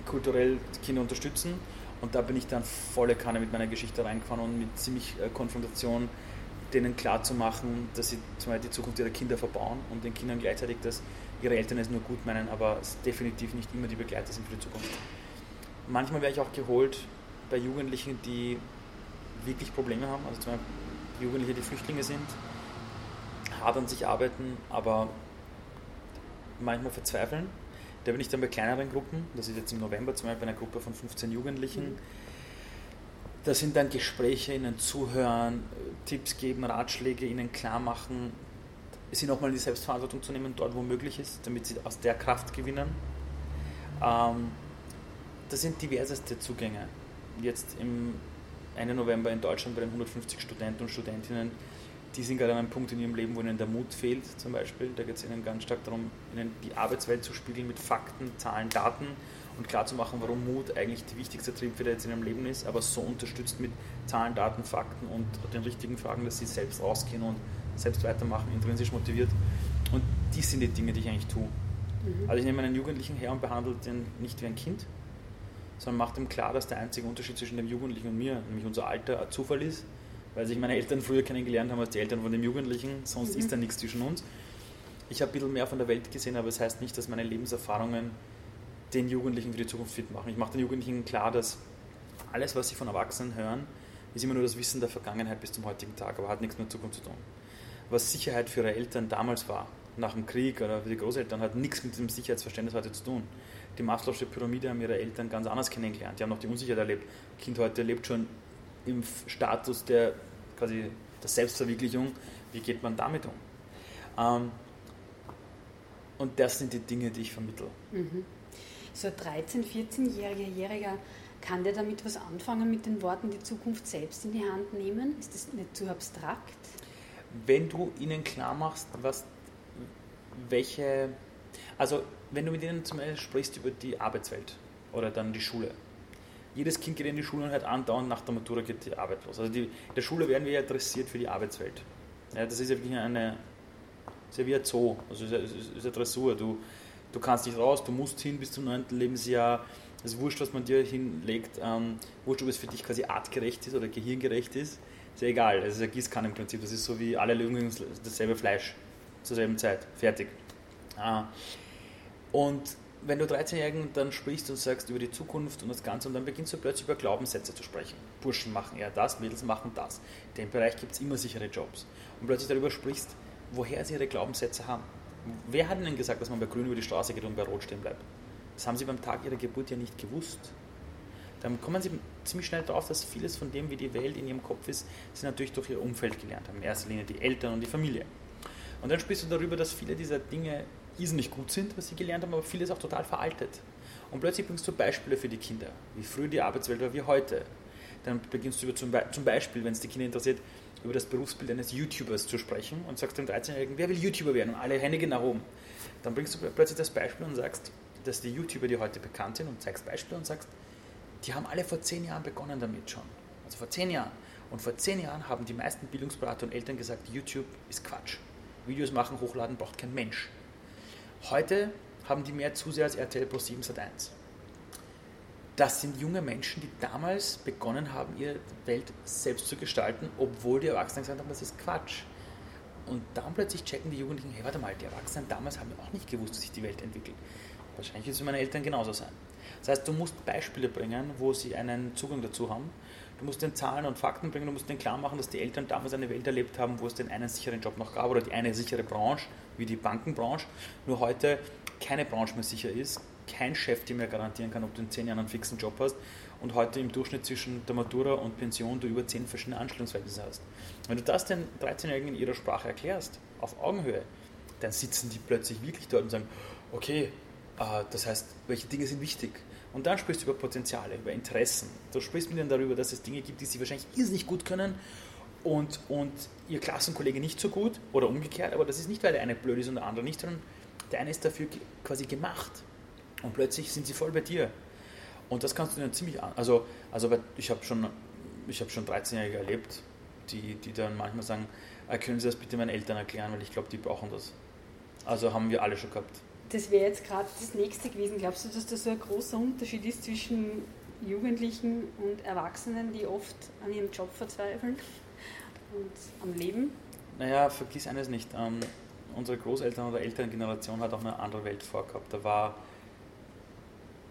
kulturell Kinder unterstützen. Und da bin ich dann volle Kanne mit meiner Geschichte reingefahren und mit ziemlich äh, Konfrontation denen klarzumachen, dass sie zum Beispiel die Zukunft ihrer Kinder verbauen und den Kindern gleichzeitig, dass ihre Eltern es nur gut meinen, aber definitiv nicht immer die Begleiter sind für die Zukunft. Manchmal werde ich auch geholt bei Jugendlichen, die wirklich Probleme haben, also zum Beispiel Jugendliche, die Flüchtlinge sind, hart an sich arbeiten, aber manchmal verzweifeln. Da bin ich dann bei kleineren Gruppen, das ist jetzt im November zum Beispiel eine Gruppe von 15 Jugendlichen. Mhm. Da sind dann Gespräche, ihnen zuhören, Tipps geben, Ratschläge, ihnen klar machen, sie nochmal in die Selbstverantwortung zu nehmen, dort wo möglich ist, damit sie aus der Kraft gewinnen. Ähm, das sind diverseste Zugänge jetzt im Ende November in Deutschland bei den 150 Studenten und Studentinnen, die sind gerade an einem Punkt in ihrem Leben, wo ihnen der Mut fehlt, zum Beispiel. Da geht es ihnen ganz stark darum, ihnen die Arbeitswelt zu spiegeln mit Fakten, Zahlen, Daten und klarzumachen, warum Mut eigentlich die wichtigste Triebfeder jetzt in ihrem Leben ist, aber so unterstützt mit Zahlen, Daten, Fakten und den richtigen Fragen, dass sie selbst rausgehen und selbst weitermachen, intrinsisch motiviert. Und die sind die Dinge, die ich eigentlich tue. Mhm. Also ich nehme einen Jugendlichen her und behandle den nicht wie ein Kind, sondern macht ihm klar, dass der einzige Unterschied zwischen dem Jugendlichen und mir, nämlich unser Alter, ein Zufall ist, weil sich meine Eltern früher kennengelernt haben als die Eltern von dem Jugendlichen, sonst mhm. ist da nichts zwischen uns. Ich habe ein bisschen mehr von der Welt gesehen, aber es das heißt nicht, dass meine Lebenserfahrungen den Jugendlichen für die Zukunft fit machen. Ich mache den Jugendlichen klar, dass alles, was sie von Erwachsenen hören, ist immer nur das Wissen der Vergangenheit bis zum heutigen Tag, aber hat nichts mit Zukunft zu tun. Was Sicherheit für ihre Eltern damals war, nach dem Krieg oder für die Großeltern, hat nichts mit dem Sicherheitsverständnis heute zu tun die Maslow'sche Pyramide haben ihre Eltern ganz anders kennengelernt. Die haben noch die Unsicherheit erlebt. Kind heute lebt schon im Status der quasi der Selbstverwirklichung. Wie geht man damit um? Ähm, und das sind die Dinge, die ich vermittle. Mhm. So ein 13-, 14-Jähriger, kann der damit was anfangen mit den Worten, die Zukunft selbst in die Hand nehmen? Ist das nicht zu abstrakt? Wenn du ihnen klar machst, was, welche, also wenn du mit ihnen zum Beispiel sprichst über die Arbeitswelt oder dann die Schule. Jedes Kind geht in die Schule und hört andauernd nach der Matura geht die Arbeit los. Also die, in der Schule werden wir ja adressiert für die Arbeitswelt. Ja, das ist ja wirklich eine, ist ja wie ein Zoo, also ist ja, ist ja Dressur. Du, Du kannst nicht raus, du musst hin bis zum 9. Lebensjahr. Es ist wurscht, was man dir hinlegt. Ähm, wurscht, ob es für dich quasi artgerecht ist oder gehirngerecht ist. Ist ja egal. Es ist ein Gießkanne im Prinzip. Das ist so wie alle Löwen dasselbe Fleisch zur selben Zeit. Fertig. Ah. Und wenn du 13-Jährigen dann sprichst und sagst über die Zukunft und das Ganze und dann beginnst du plötzlich über Glaubenssätze zu sprechen. Burschen machen eher das, Mädels machen das. In dem Bereich gibt es immer sichere Jobs. Und plötzlich darüber sprichst, woher sie ihre Glaubenssätze haben. Wer hat ihnen gesagt, dass man bei Grün über die Straße geht und bei Rot stehen bleibt? Das haben sie beim Tag ihrer Geburt ja nicht gewusst. Dann kommen sie ziemlich schnell darauf, dass vieles von dem, wie die Welt in ihrem Kopf ist, sie natürlich durch ihr Umfeld gelernt haben. In erster Linie die Eltern und die Familie. Und dann sprichst du darüber, dass viele dieser Dinge irrsinnig gut sind, was sie gelernt haben, aber vieles auch total veraltet. Und plötzlich bringst du Beispiele für die Kinder, wie früher die Arbeitswelt war, wie heute. Dann beginnst du über zum, Beispiel, wenn es die Kinder interessiert, über das Berufsbild eines YouTubers zu sprechen und sagst dem 13-Jährigen, wer will YouTuber werden? Und alle Hände gehen nach oben. Dann bringst du plötzlich das Beispiel und sagst, dass die YouTuber, die heute bekannt sind, und zeigst Beispiele und sagst, die haben alle vor zehn Jahren begonnen damit schon. Also vor zehn Jahren. Und vor zehn Jahren haben die meisten Bildungsberater und Eltern gesagt, YouTube ist Quatsch. Videos machen, hochladen braucht kein Mensch. Heute haben die mehr Zuseher als RTL Pro 7 Sat 1. Das sind junge Menschen, die damals begonnen haben, ihre Welt selbst zu gestalten, obwohl die Erwachsenen gesagt haben, das ist Quatsch. Und dann plötzlich checken die Jugendlichen, hey, warte mal, die Erwachsenen damals haben auch nicht gewusst, wie sich die Welt entwickelt. Wahrscheinlich wird es für meine Eltern genauso sein. Das heißt, du musst Beispiele bringen, wo sie einen Zugang dazu haben Du musst den Zahlen und Fakten bringen, du musst denen klar machen, dass die Eltern damals eine Welt erlebt haben, wo es den einen sicheren Job noch gab oder die eine sichere Branche, wie die Bankenbranche, nur heute keine Branche mehr sicher ist, kein Chef dir mehr garantieren kann, ob du in zehn Jahren einen fixen Job hast und heute im Durchschnitt zwischen der Matura und Pension du über zehn verschiedene Anstellungsverhältnisse hast. Wenn du das den 13-Jährigen in ihrer Sprache erklärst, auf Augenhöhe, dann sitzen die plötzlich wirklich dort und sagen, okay, äh, das heißt, welche Dinge sind wichtig? Und dann sprichst du über Potenziale, über Interessen. Du sprichst mit ihnen darüber, dass es Dinge gibt, die sie wahrscheinlich irrsinnig gut können und, und ihr Klassenkollege nicht so gut oder umgekehrt. Aber das ist nicht, weil der eine blöd ist und der andere nicht, sondern der eine ist dafür quasi gemacht. Und plötzlich sind sie voll bei dir. Und das kannst du dann ziemlich an. Also, also ich habe schon, hab schon 13-Jährige erlebt, die, die dann manchmal sagen, äh, können Sie das bitte meinen Eltern erklären, weil ich glaube, die brauchen das. Also haben wir alle schon gehabt das wäre jetzt gerade das nächste gewesen. Glaubst du, dass da so ein großer Unterschied ist zwischen Jugendlichen und Erwachsenen, die oft an ihrem Job verzweifeln und am Leben? Naja, vergiss eines nicht. Ähm, unsere Großeltern oder Elterngeneration hat auch eine andere Welt vorgehabt. Da war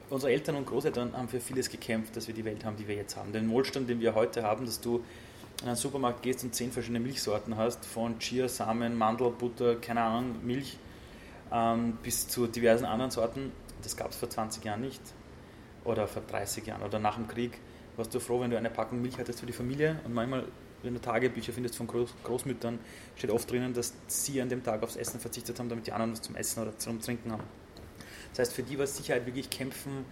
unsere Eltern und Großeltern haben für vieles gekämpft, dass wir die Welt haben, die wir jetzt haben. Den Wohlstand, den wir heute haben, dass du in einen Supermarkt gehst und zehn verschiedene Milchsorten hast, von Chia, Samen, Mandel, Butter, keine Ahnung, Milch, ähm, bis zu diversen anderen Sorten. Das gab es vor 20 Jahren nicht oder vor 30 Jahren oder nach dem Krieg. Warst du froh, wenn du eine Packung Milch hattest für die Familie und manchmal, wenn du Tagebücher findest von Groß Großmüttern, steht oft drinnen, dass sie an dem Tag aufs Essen verzichtet haben, damit die anderen was zum Essen oder zum Trinken haben. Das heißt, für die war Sicherheit wirklich kämpfen,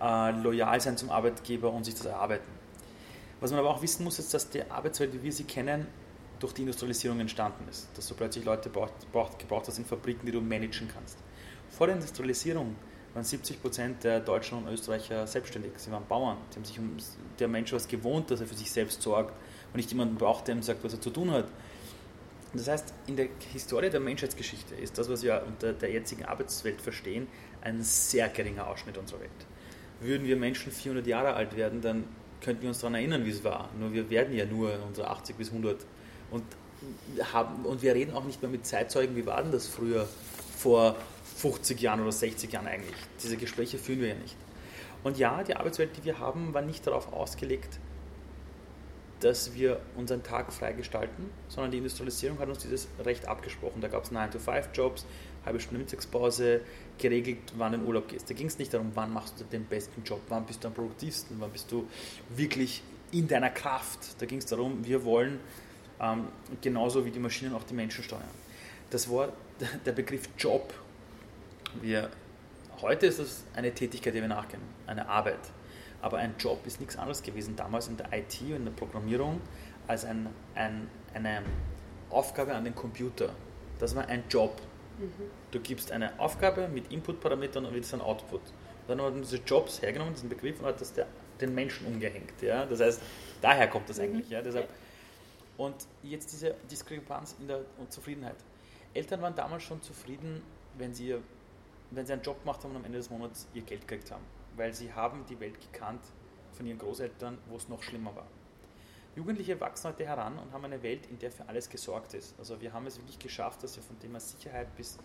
äh, loyal sein zum Arbeitgeber und sich das erarbeiten. Was man aber auch wissen muss, ist, dass die Arbeitswelt, wie wir sie kennen, durch die Industrialisierung entstanden ist. Dass du plötzlich Leute braucht, braucht, gebraucht hast in Fabriken, die du managen kannst. Vor der Industrialisierung waren 70 Prozent der Deutschen und Österreicher selbstständig. Sie waren Bauern. Die haben sich um, der Mensch war es gewohnt, dass er für sich selbst sorgt und nicht jemanden braucht, der ihm sagt, was er zu tun hat. Das heißt, in der Historie der Menschheitsgeschichte ist das, was wir unter der jetzigen Arbeitswelt verstehen, ein sehr geringer Ausschnitt unserer Welt. Würden wir Menschen 400 Jahre alt werden, dann könnten wir uns daran erinnern, wie es war. Nur wir werden ja nur unsere 80 bis 100 und, haben, und wir reden auch nicht mehr mit Zeitzeugen, wie war denn das früher vor 50 Jahren oder 60 Jahren eigentlich. Diese Gespräche führen wir ja nicht. Und ja, die Arbeitswelt, die wir haben, war nicht darauf ausgelegt, dass wir unseren Tag frei gestalten, sondern die Industrialisierung hat uns dieses Recht abgesprochen. Da gab es 9-to-5-Jobs, halbe Stunde Mittagspause, geregelt, wann du in Urlaub gehst. Da ging es nicht darum, wann machst du den besten Job, wann bist du am produktivsten, wann bist du wirklich in deiner Kraft. Da ging es darum, wir wollen ähm, genauso wie die Maschinen auch die Menschen steuern. Das Wort, der Begriff Job, wir, heute ist das eine Tätigkeit, die wir nachgehen, eine Arbeit. Aber ein Job ist nichts anderes gewesen damals in der IT und in der Programmierung als ein, ein, eine Aufgabe an den Computer. Das war ein Job. Mhm. Du gibst eine Aufgabe mit Input-Parametern und wird ein Output. dann hat man diese Jobs hergenommen, diesen Begriff, und hat das der, den Menschen umgehängt. Ja? Das heißt, daher kommt das mhm. eigentlich. Ja? Deshalb, und jetzt diese Diskrepanz in der Zufriedenheit. Eltern waren damals schon zufrieden, wenn sie wenn sie einen Job gemacht haben und am Ende des Monats ihr Geld gekriegt haben. Weil sie haben die Welt gekannt von ihren Großeltern, wo es noch schlimmer war. Jugendliche wachsen heute heran und haben eine Welt, in der für alles gesorgt ist. Also wir haben es wirklich geschafft, dass wir von Thema Sicherheit bis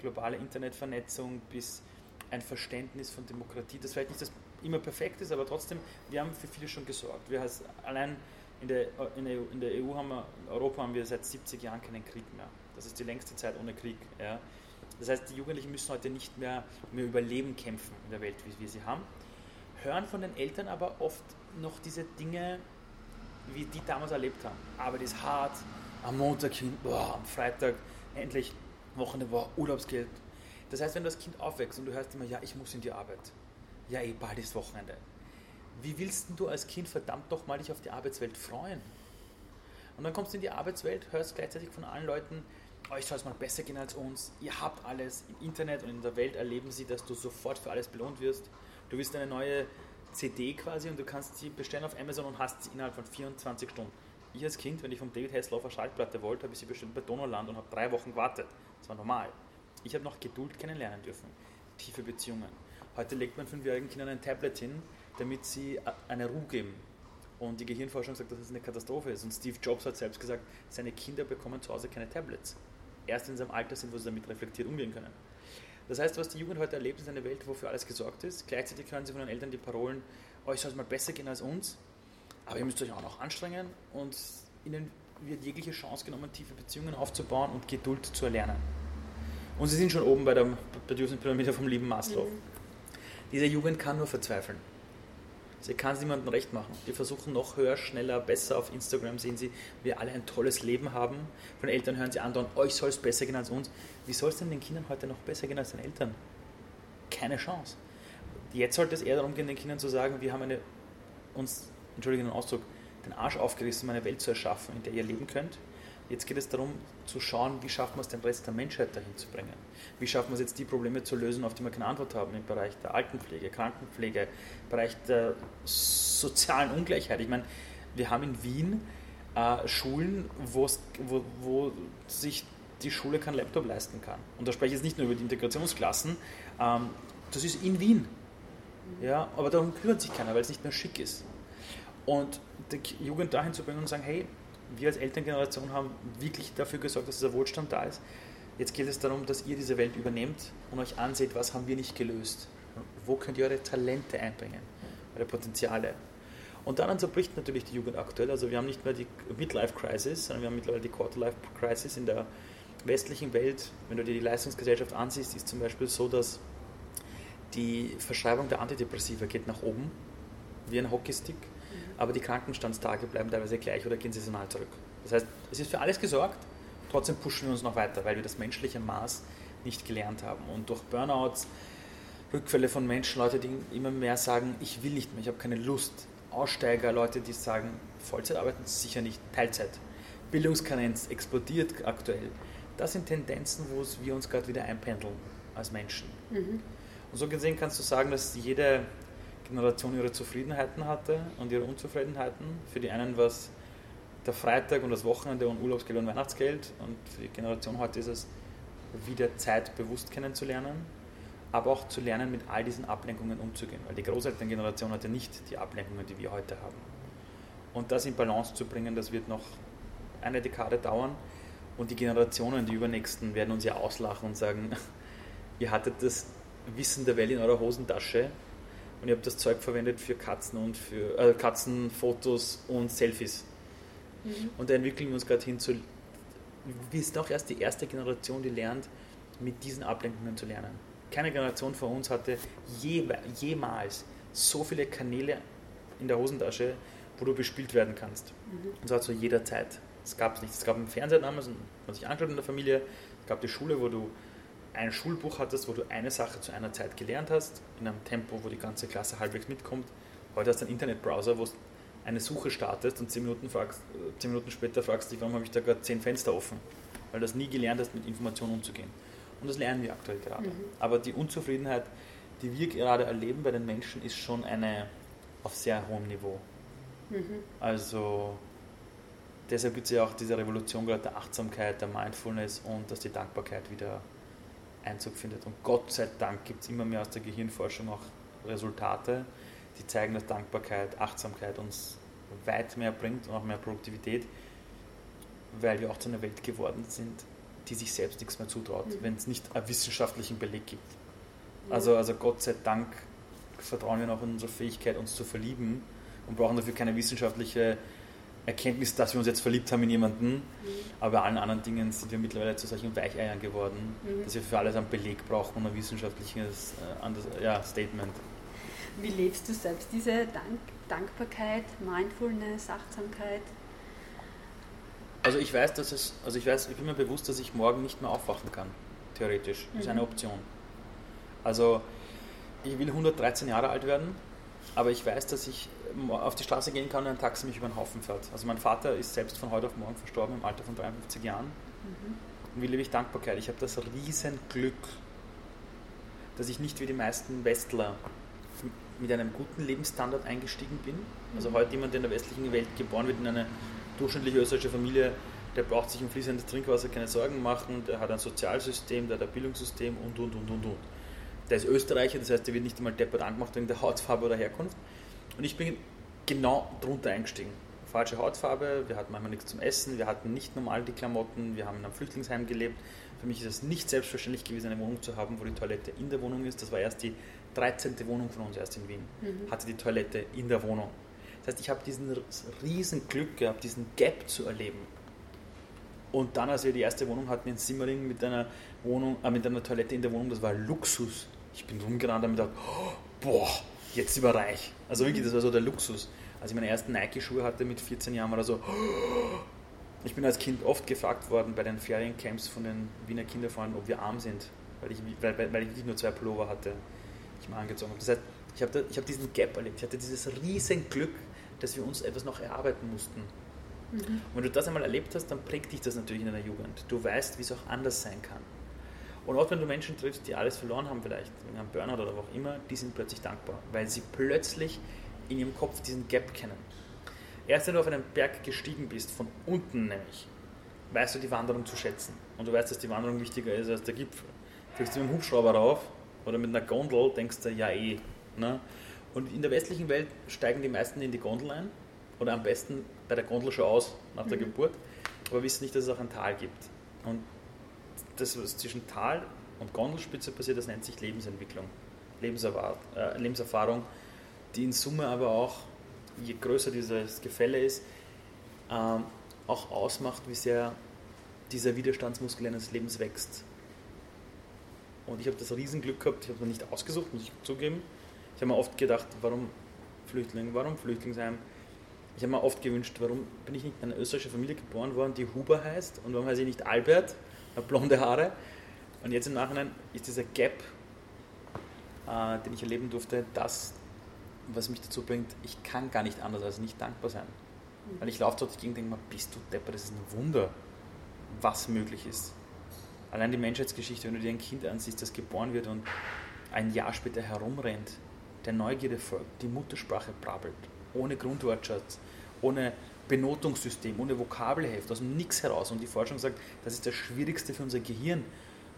globale Internetvernetzung bis ein Verständnis von Demokratie, das vielleicht nicht das immer perfekt ist, aber trotzdem, wir haben für viele schon gesorgt. Wir heißt, allein in der, in, der, in der EU haben wir, in Europa haben wir seit 70 Jahren keinen Krieg mehr. Das ist die längste Zeit ohne Krieg. Ja. Das heißt, die Jugendlichen müssen heute nicht mehr um Überleben kämpfen in der Welt, wie wir sie haben. Hören von den Eltern aber oft noch diese Dinge, wie die damals erlebt haben. Arbeit ist hart, am Montag hin, boah, am Freitag endlich Wochenende, boah, Urlaubsgeld. Das heißt, wenn das Kind aufwächst und du hörst immer, ja, ich muss in die Arbeit. Ja, eh, bald ist Wochenende. Wie willst du als Kind verdammt doch mal dich auf die Arbeitswelt freuen? Und dann kommst du in die Arbeitswelt, hörst gleichzeitig von allen Leuten, euch soll es mal besser gehen als uns, ihr habt alles, im Internet und in der Welt erleben sie, dass du sofort für alles belohnt wirst. Du wirst eine neue CD quasi und du kannst sie bestellen auf Amazon und hast sie innerhalb von 24 Stunden. Ich als Kind, wenn ich vom David Hasselhoff eine Schallplatte wollte, habe ich sie bestellt bei Donauland und habe drei Wochen gewartet. Das war normal. Ich habe noch Geduld kennenlernen dürfen. Tiefe Beziehungen. Heute legt man fünfjährigen Kindern ein Tablet hin, damit sie eine Ruhe geben. Und die Gehirnforschung sagt, dass das eine Katastrophe ist. Und Steve Jobs hat selbst gesagt, seine Kinder bekommen zu Hause keine Tablets. Erst in seinem Alter sind, wo sie damit reflektiert umgehen können. Das heißt, was die Jugend heute erlebt, ist eine Welt, wo für alles gesorgt ist. Gleichzeitig hören sie von den Eltern die Parolen, euch soll es mal besser gehen als uns, aber ihr müsst euch auch noch anstrengen und ihnen wird jegliche Chance genommen, tiefe Beziehungen aufzubauen und Geduld zu erlernen. Und sie sind schon oben bei der Bedürfnispyramide vom lieben Maslow. Mhm. Diese Jugend kann nur verzweifeln. Sie kann es niemandem recht machen. Die versuchen noch höher, schneller, besser. Auf Instagram sehen sie, wir alle ein tolles Leben haben. Von Eltern hören sie andauernd, euch soll es besser gehen als uns. Wie soll es denn den Kindern heute noch besser gehen als den Eltern? Keine Chance. Jetzt sollte es eher darum gehen, den Kindern zu sagen, wir haben eine, uns, entschuldige den Ausdruck, den Arsch aufgerissen, um eine Welt zu erschaffen, in der ihr leben könnt. Jetzt geht es darum zu schauen, wie schaffen wir es, den Rest der Menschheit dahin zu bringen. Wie schaffen wir es jetzt, die Probleme zu lösen, auf die wir keine Antwort haben, im Bereich der Altenpflege, Krankenpflege, im Bereich der sozialen Ungleichheit. Ich meine, wir haben in Wien äh, Schulen, wo, wo sich die Schule keinen Laptop leisten kann. Und da spreche ich jetzt nicht nur über die Integrationsklassen. Ähm, das ist in Wien. Ja, aber darum kümmert sich keiner, weil es nicht mehr schick ist. Und die Jugend dahin zu bringen und sagen, hey, wir als Elterngeneration haben wirklich dafür gesorgt, dass dieser Wohlstand da ist. Jetzt geht es darum, dass ihr diese Welt übernehmt und euch anseht, was haben wir nicht gelöst. Wo könnt ihr eure Talente einbringen, eure Potenziale. Und daran zerbricht natürlich die Jugend aktuell. Also wir haben nicht mehr die Midlife-Crisis, sondern wir haben mittlerweile die Quarterlife-Crisis in der westlichen Welt. Wenn du dir die Leistungsgesellschaft ansiehst, ist zum Beispiel so, dass die Verschreibung der Antidepressiva geht nach oben, wie ein Hockeystick aber die Krankenstandstage bleiben teilweise gleich oder gehen saisonal zurück. Das heißt, es ist für alles gesorgt, trotzdem pushen wir uns noch weiter, weil wir das menschliche Maß nicht gelernt haben. Und durch Burnouts, Rückfälle von Menschen, Leute, die immer mehr sagen, ich will nicht mehr, ich habe keine Lust. Aussteiger, Leute, die sagen, Vollzeit arbeiten, sicher nicht, Teilzeit. Bildungskarenz explodiert aktuell. Das sind Tendenzen, wo wir uns gerade wieder einpendeln als Menschen. Mhm. Und so gesehen kannst du sagen, dass jede Generation ihre Zufriedenheiten hatte und ihre Unzufriedenheiten. Für die einen war es der Freitag und das Wochenende und Urlaubsgeld und Weihnachtsgeld und für die Generation heute ist es wieder Zeit bewusst kennenzulernen, aber auch zu lernen, mit all diesen Ablenkungen umzugehen, weil die Großelterngeneration hatte nicht die Ablenkungen, die wir heute haben. Und das in Balance zu bringen, das wird noch eine Dekade dauern und die Generationen, die übernächsten, werden uns ja auslachen und sagen, ihr hattet das Wissen der Welt in eurer Hosentasche und ich habe das Zeug verwendet für Katzen und für äh, Katzenfotos und Selfies. Mhm. Und da entwickeln wir uns gerade hin zu. Wir sind auch erst die erste Generation, die lernt, mit diesen Ablenkungen zu lernen. Keine Generation vor uns hatte je, jemals so viele Kanäle in der Hosentasche, wo du bespielt werden kannst. Mhm. Und zwar zu jeder Zeit. Es gab es nicht. Es gab einen Fernseher damals, man sich angeschaut in der Familie. Es gab die Schule, wo du ein Schulbuch hattest, wo du eine Sache zu einer Zeit gelernt hast, in einem Tempo, wo die ganze Klasse halbwegs mitkommt. Heute hast du einen Internetbrowser, wo du eine Suche startest und zehn Minuten, fragst, zehn Minuten später fragst du dich, warum habe ich da gerade zehn Fenster offen? Weil du das nie gelernt hast, mit Informationen umzugehen. Und das lernen wir aktuell gerade. Mhm. Aber die Unzufriedenheit, die wir gerade erleben bei den Menschen, ist schon eine auf sehr hohem Niveau. Mhm. Also deshalb gibt es ja auch diese Revolution gerade der Achtsamkeit, der Mindfulness und dass die Dankbarkeit wieder Einzug findet. Und Gott sei Dank gibt es immer mehr aus der Gehirnforschung auch Resultate, die zeigen, dass Dankbarkeit, Achtsamkeit uns weit mehr bringt und auch mehr Produktivität, weil wir auch zu einer Welt geworden sind, die sich selbst nichts mehr zutraut, mhm. wenn es nicht einen wissenschaftlichen Beleg gibt. Mhm. Also, also Gott sei Dank vertrauen wir noch in unsere Fähigkeit, uns zu verlieben und brauchen dafür keine wissenschaftliche Erkenntnis, dass wir uns jetzt verliebt haben in jemanden. Mhm. Aber bei allen anderen Dingen sind wir mittlerweile zu solchen Weicheiern geworden, mhm. dass wir für alles einen Beleg brauchen und ein wissenschaftliches äh, ja, Statement. Wie lebst du selbst diese Dank Dankbarkeit, Mindfulness, Achtsamkeit? Also ich weiß, dass es, also ich weiß, ich bin mir bewusst, dass ich morgen nicht mehr aufwachen kann, theoretisch. Das ist eine mhm. Option. Also ich will 113 Jahre alt werden, aber ich weiß, dass ich auf die Straße gehen kann und ein Taxi mich über den Haufen fährt. Also mein Vater ist selbst von heute auf morgen verstorben im Alter von 53 Jahren. Mhm. Und wie lebe ich Dankbarkeit? Ich habe das Riesenglück, dass ich nicht wie die meisten Westler mit einem guten Lebensstandard eingestiegen bin. Also mhm. heute jemand, der in der westlichen Welt geboren wird, in eine durchschnittliche österreichische Familie, der braucht sich um fließendes Trinkwasser keine Sorgen machen, der hat ein Sozialsystem, der hat ein Bildungssystem und, und, und, und, und. Der ist Österreicher, das heißt, der wird nicht einmal deppert angemacht wegen der Hautfarbe oder Herkunft. Und ich bin genau drunter eingestiegen. Falsche Hautfarbe, wir hatten manchmal nichts zum Essen, wir hatten nicht normal die Klamotten, wir haben in einem Flüchtlingsheim gelebt. Für mich ist es nicht selbstverständlich gewesen, eine Wohnung zu haben, wo die Toilette in der Wohnung ist. Das war erst die 13. Wohnung von uns erst in Wien, mhm. hatte die Toilette in der Wohnung. Das heißt, ich habe diesen riesen Glück gehabt, diesen Gap zu erleben. Und dann, als wir die erste Wohnung hatten in Simmering mit einer Wohnung, äh, mit einer Toilette in der Wohnung, das war Luxus. Ich bin rumgerannt und habe gedacht, oh, boah, jetzt überreich. Also wirklich, das war so der Luxus. Als ich meine ersten Nike-Schuhe hatte mit 14 Jahren, war das so, oh. ich bin als Kind oft gefragt worden bei den Feriencamps von den Wiener Kinderfreunden, ob wir arm sind, weil ich, weil, weil ich wirklich nur zwei Pullover hatte, die ich mal angezogen habe. Das heißt, ich habe hab diesen Gap erlebt. Ich hatte dieses riesen Glück, dass wir uns etwas noch erarbeiten mussten. Mhm. Und wenn du das einmal erlebt hast, dann prägt dich das natürlich in deiner Jugend. Du weißt, wie es auch anders sein kann. Und auch wenn du Menschen triffst, die alles verloren haben, vielleicht wegen einem Burnout oder wo auch immer, die sind plötzlich dankbar, weil sie plötzlich in ihrem Kopf diesen Gap kennen. Erst wenn du auf einen Berg gestiegen bist, von unten nämlich, weißt du die Wanderung zu schätzen. Und du weißt, dass die Wanderung wichtiger ist als der Gipfel. Fliegst du mit dem Hubschrauber rauf oder mit einer Gondel, denkst du, ja eh. Ne? Und in der westlichen Welt steigen die meisten in die Gondel ein oder am besten bei der Gondel schon aus nach der mhm. Geburt, aber wissen nicht, dass es auch ein Tal gibt. Und das, was zwischen Tal und Gondelspitze passiert, das nennt sich Lebensentwicklung, Lebenserfahrung, äh, Lebenserfahrung die in Summe aber auch, je größer dieses Gefälle ist, ähm, auch ausmacht, wie sehr dieser Widerstandsmuskel eines Lebens wächst. Und ich habe das Riesenglück gehabt, ich habe es mir nicht ausgesucht, muss ich zugeben. Ich habe mir oft gedacht, warum Flüchtling, warum Flüchtlingsheim? Ich habe mir oft gewünscht, warum bin ich nicht in einer österreichischen Familie geboren worden, die Huber heißt und warum heiße ich nicht Albert? Blonde Haare. Und jetzt im Nachhinein ist dieser Gap, äh, den ich erleben durfte, das, was mich dazu bringt, ich kann gar nicht anders als nicht dankbar sein. Mhm. Weil ich laufe dort gegen und denke mir, bist du Depper, das ist ein Wunder, was möglich ist. Allein die Menschheitsgeschichte, wenn du dir ein Kind ansiehst, das geboren wird und ein Jahr später herumrennt, der Neugierde folgt, die Muttersprache brabbelt, ohne Grundwortschatz, ohne Benotungssystem, ohne Vokabelheft, aus dem Nix heraus. Und die Forschung sagt, das ist das Schwierigste für unser Gehirn.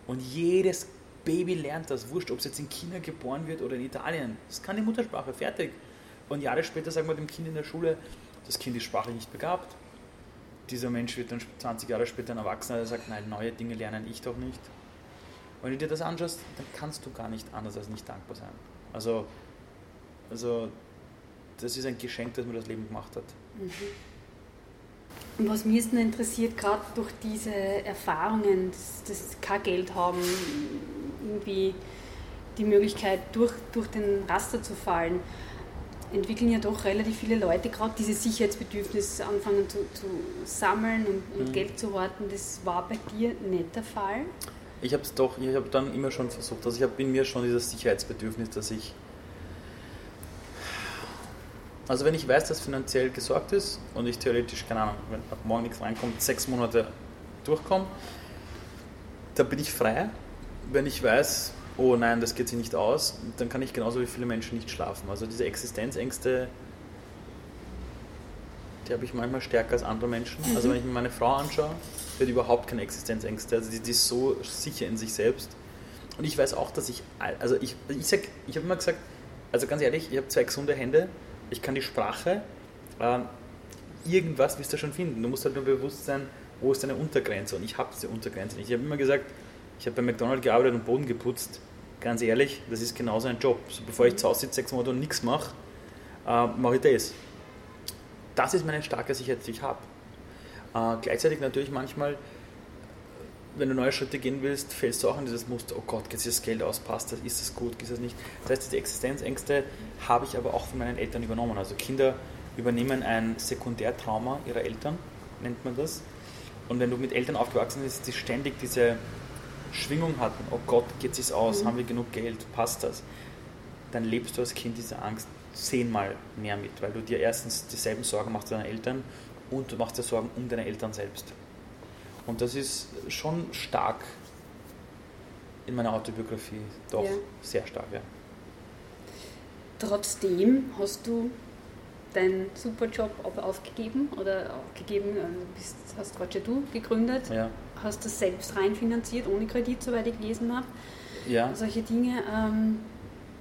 Und jedes Baby lernt das, wurscht, ob es jetzt in China geboren wird oder in Italien. Das kann die Muttersprache, fertig. Und Jahre später sagen wir dem Kind in der Schule, das Kind ist sprachlich nicht begabt. Dieser Mensch wird dann 20 Jahre später ein Erwachsener, der sagt, nein, neue Dinge lernen ich doch nicht. Wenn du dir das anschaust, dann kannst du gar nicht anders als nicht dankbar sein. Also, also das ist ein Geschenk, das mir das Leben gemacht hat. Mhm. Und was mich jetzt interessiert, gerade durch diese Erfahrungen, dass, dass kein Geld haben, irgendwie die Möglichkeit, durch, durch den Raster zu fallen, entwickeln ja doch relativ viele Leute gerade dieses Sicherheitsbedürfnis anfangen zu, zu sammeln und, und mhm. Geld zu horten. Das war bei dir nicht der Fall? Ich habe es doch, ich habe dann immer schon versucht, also ich habe in mir schon dieses Sicherheitsbedürfnis, dass ich also wenn ich weiß, dass finanziell gesorgt ist und ich theoretisch, keine Ahnung, wenn ab morgen nichts reinkommt, sechs Monate durchkomme, dann bin ich frei. Wenn ich weiß, oh nein, das geht sich nicht aus, dann kann ich genauso wie viele Menschen nicht schlafen. Also diese Existenzängste, die habe ich manchmal stärker als andere Menschen. Also wenn ich mir meine Frau anschaue, die hat überhaupt keine Existenzängste. Also die, die ist so sicher in sich selbst. Und ich weiß auch, dass ich, also ich, ich sag, ich habe immer gesagt, also ganz ehrlich, ich habe zwei gesunde Hände, ich kann die Sprache, äh, irgendwas wirst du schon finden. Du musst halt nur bewusst sein, wo ist deine Untergrenze. Und ich habe diese Untergrenze nicht. Ich habe immer gesagt, ich habe bei McDonald's gearbeitet und Boden geputzt. Ganz ehrlich, das ist genauso ein Job. So, bevor ich zu Hause sitze, sechs Monate und nichts mache, äh, mache ich das. Das ist meine starke Sicherheit, die ich habe. Äh, gleichzeitig natürlich manchmal wenn du neue Schritte gehen willst, fällst du auch in dieses Muster, oh Gott, geht das Geld aus, passt das, ist das gut, ist das nicht. Das heißt, diese Existenzängste habe ich aber auch von meinen Eltern übernommen. Also Kinder übernehmen ein Sekundärtrauma ihrer Eltern, nennt man das. Und wenn du mit Eltern aufgewachsen bist, die ständig diese Schwingung hatten, oh Gott, geht es aus, mhm. haben wir genug Geld, passt das, dann lebst du als Kind diese Angst zehnmal mehr mit, weil du dir erstens dieselben Sorgen machst deiner Eltern und du machst dir Sorgen um deine Eltern selbst. Und das ist schon stark in meiner Autobiografie, doch ja. sehr stark, ja. Trotzdem hast du deinen Superjob aufgegeben oder aufgegeben, äh, bist, hast Roger Du gegründet, ja. hast das selbst reinfinanziert, ohne Kredit, soweit ich gelesen habe. Ja. Solche Dinge. Ähm,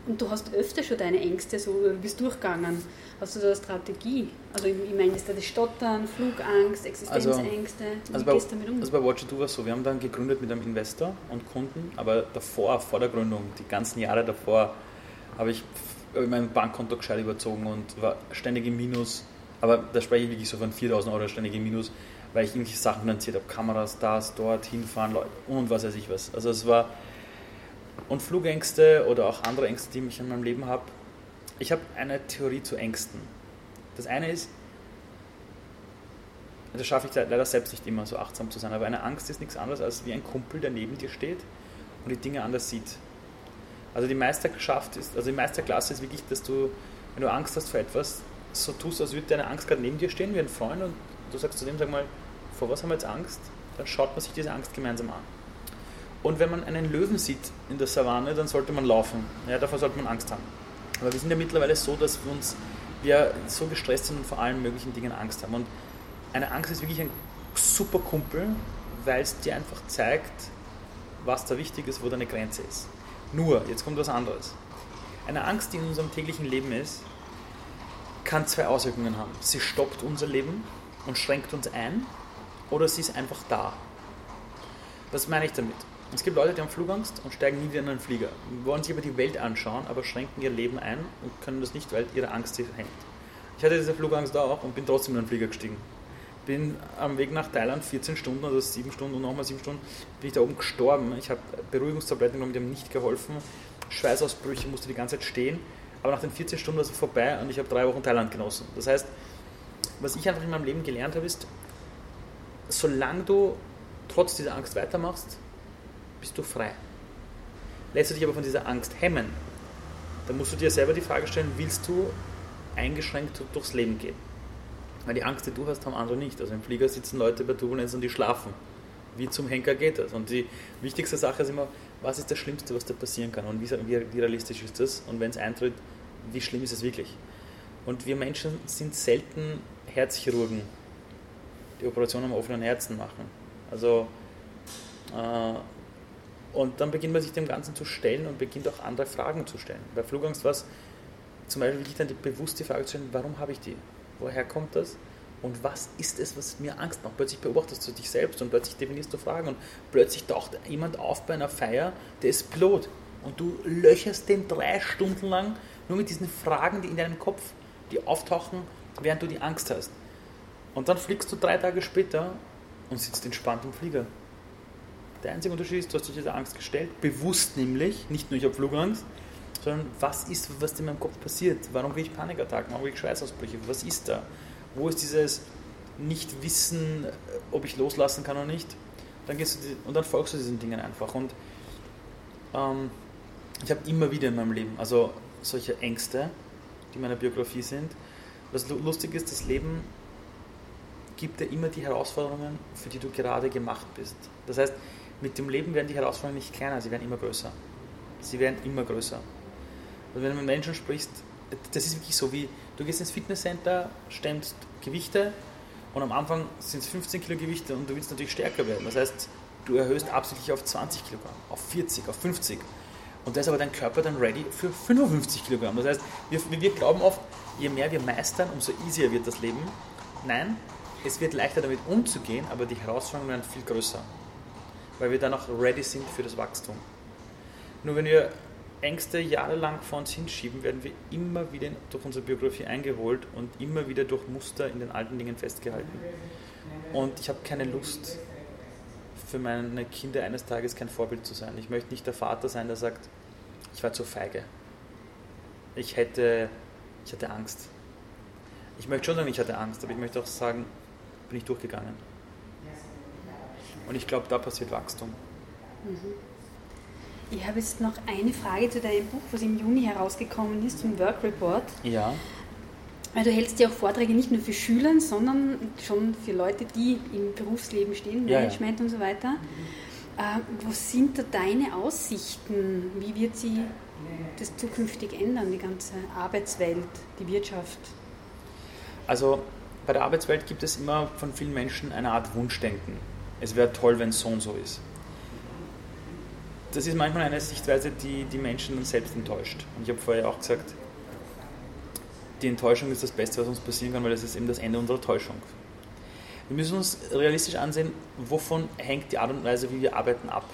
und du hast öfter schon deine Ängste so, du bist durchgegangen. Hast du da eine Strategie? Also ich, ich meine, ist da das Stottern, Flugangst, Existenzängste? Also, also, bei, damit um? also bei Watch Do war es so, wir haben dann gegründet mit einem Investor und Kunden, aber davor, vor der Gründung, die ganzen Jahre davor, habe ich mein Bankkonto gescheit überzogen und war ständig im Minus. Aber da spreche ich wirklich so von 4000 Euro ständig im Minus, weil ich irgendwelche Sachen finanziert habe, Kameras, das, dort, hinfahren, Leute und was weiß ich was. Also es war und Flugängste oder auch andere Ängste, die ich in meinem Leben habe. Ich habe eine Theorie zu Ängsten. Das eine ist, das schaffe ich leider selbst nicht immer so achtsam zu sein, aber eine Angst ist nichts anderes als wie ein Kumpel, der neben dir steht und die Dinge anders sieht. Also die Meisterschaft ist, also die Meisterklasse ist wirklich, dass du, wenn du Angst hast vor etwas, so tust, als würde deine Angst gerade neben dir stehen wie ein Freund und du sagst zu dem, sag mal, vor was haben wir jetzt Angst? Dann schaut man sich diese Angst gemeinsam an. Und wenn man einen Löwen sieht in der Savanne, dann sollte man laufen. Ja, davor sollte man Angst haben. Aber wir sind ja mittlerweile so, dass wir uns wir so gestresst sind und vor allen möglichen Dingen Angst haben. Und eine Angst ist wirklich ein super Kumpel, weil es dir einfach zeigt, was da wichtig ist, wo deine Grenze ist. Nur, jetzt kommt was anderes. Eine Angst, die in unserem täglichen Leben ist, kann zwei Auswirkungen haben. Sie stoppt unser Leben und schränkt uns ein oder sie ist einfach da. Was meine ich damit? Es gibt Leute, die haben Flugangst und steigen nie wieder in einen Flieger, wollen sich aber die Welt anschauen, aber schränken ihr Leben ein und können das nicht, weil ihre Angst sie hängt. Ich hatte diese Flugangst auch und bin trotzdem in einen Flieger gestiegen. Bin am Weg nach Thailand 14 Stunden oder 7 Stunden und nochmal 7 Stunden, bin ich da oben gestorben. Ich habe Beruhigungstabletten genommen, die haben nicht geholfen. Schweißausbrüche, musste die ganze Zeit stehen. Aber nach den 14 Stunden war es vorbei und ich habe drei Wochen Thailand genossen. Das heißt, was ich einfach in meinem Leben gelernt habe, ist, solange du trotz dieser Angst weitermachst, bist du frei. Lässt du dich aber von dieser Angst hemmen, dann musst du dir selber die Frage stellen, willst du eingeschränkt durchs Leben gehen? Weil die Angst, die du hast, haben andere nicht. Also im Flieger sitzen Leute bei Turbulenz und die schlafen. Wie zum Henker geht das? Und die wichtigste Sache ist immer, was ist das Schlimmste, was da passieren kann? Und wie, wie realistisch ist das? Und wenn es eintritt, wie schlimm ist es wirklich? Und wir Menschen sind selten Herzchirurgen, die Operationen am offenen Herzen machen. Also äh, und dann beginnt man sich dem Ganzen zu stellen und beginnt auch andere Fragen zu stellen. Bei Flugangst war es zum Beispiel wirklich dann die bewusste Frage zu stellen, warum habe ich die? Woher kommt das? Und was ist es, was mir Angst macht? Plötzlich beobachtest du dich selbst und plötzlich definierst du Fragen und plötzlich taucht jemand auf bei einer Feier, der ist Pilot und du löcherst den drei Stunden lang nur mit diesen Fragen, die in deinem Kopf, die auftauchen, während du die Angst hast. Und dann fliegst du drei Tage später und sitzt entspannt im Flieger. Der einzige Unterschied ist, du hast dich dieser Angst gestellt, bewusst nämlich, nicht nur ich habe Flugangst, sondern was ist, was in meinem Kopf passiert? Warum kriege ich Panikattacken? Warum kriege ich Schweißausbrüche? Was ist da? Wo ist dieses Nicht-Wissen, ob ich loslassen kann oder nicht? Dann gehst du und dann folgst du diesen Dingen einfach. Und ähm, ich habe immer wieder in meinem Leben, also solche Ängste, die in meiner Biografie sind. Was lustig ist, das Leben gibt dir immer die Herausforderungen, für die du gerade gemacht bist. Das heißt, mit dem Leben werden die Herausforderungen nicht kleiner, sie werden immer größer. Sie werden immer größer. Und wenn du mit Menschen sprichst, das ist wirklich so wie, du gehst ins Fitnesscenter, stemmst Gewichte und am Anfang sind es 15 Kilo Gewichte und du willst natürlich stärker werden. Das heißt, du erhöhst absichtlich auf 20 Kilogramm, auf 40, auf 50. Und da ist aber dein Körper dann ready für 55 Kilogramm. Das heißt, wir, wir glauben oft, je mehr wir meistern, umso easier wird das Leben. Nein, es wird leichter damit umzugehen, aber die Herausforderungen werden viel größer, weil wir dann auch ready sind für das Wachstum. Nur wenn wir Ängste jahrelang vor uns hinschieben, werden wir immer wieder durch unsere Biografie eingeholt und immer wieder durch Muster in den alten Dingen festgehalten. Und ich habe keine Lust, für meine Kinder eines Tages kein Vorbild zu sein. Ich möchte nicht der Vater sein, der sagt, ich war zu feige. Ich hätte, ich hatte Angst. Ich möchte schon sagen, ich hatte Angst, aber ich möchte auch sagen, bin ich durchgegangen. Und ich glaube, da passiert Wachstum. Mhm. Ich habe jetzt noch eine Frage zu deinem Buch, was im Juni herausgekommen ist, zum Work Report. Ja. Weil du hältst ja auch Vorträge nicht nur für Schüler, sondern schon für Leute, die im Berufsleben stehen, Management ja, ja. und so weiter. Äh, was sind da deine Aussichten? Wie wird sie das zukünftig ändern, die ganze Arbeitswelt, die Wirtschaft? Also bei der Arbeitswelt gibt es immer von vielen Menschen eine Art Wunschdenken. Es wäre toll, wenn es so und so ist das ist manchmal eine Sichtweise, die die Menschen dann selbst enttäuscht. Und ich habe vorher auch gesagt, die Enttäuschung ist das Beste, was uns passieren kann, weil das ist eben das Ende unserer Täuschung. Wir müssen uns realistisch ansehen, wovon hängt die Art und Weise, wie wir arbeiten, ab.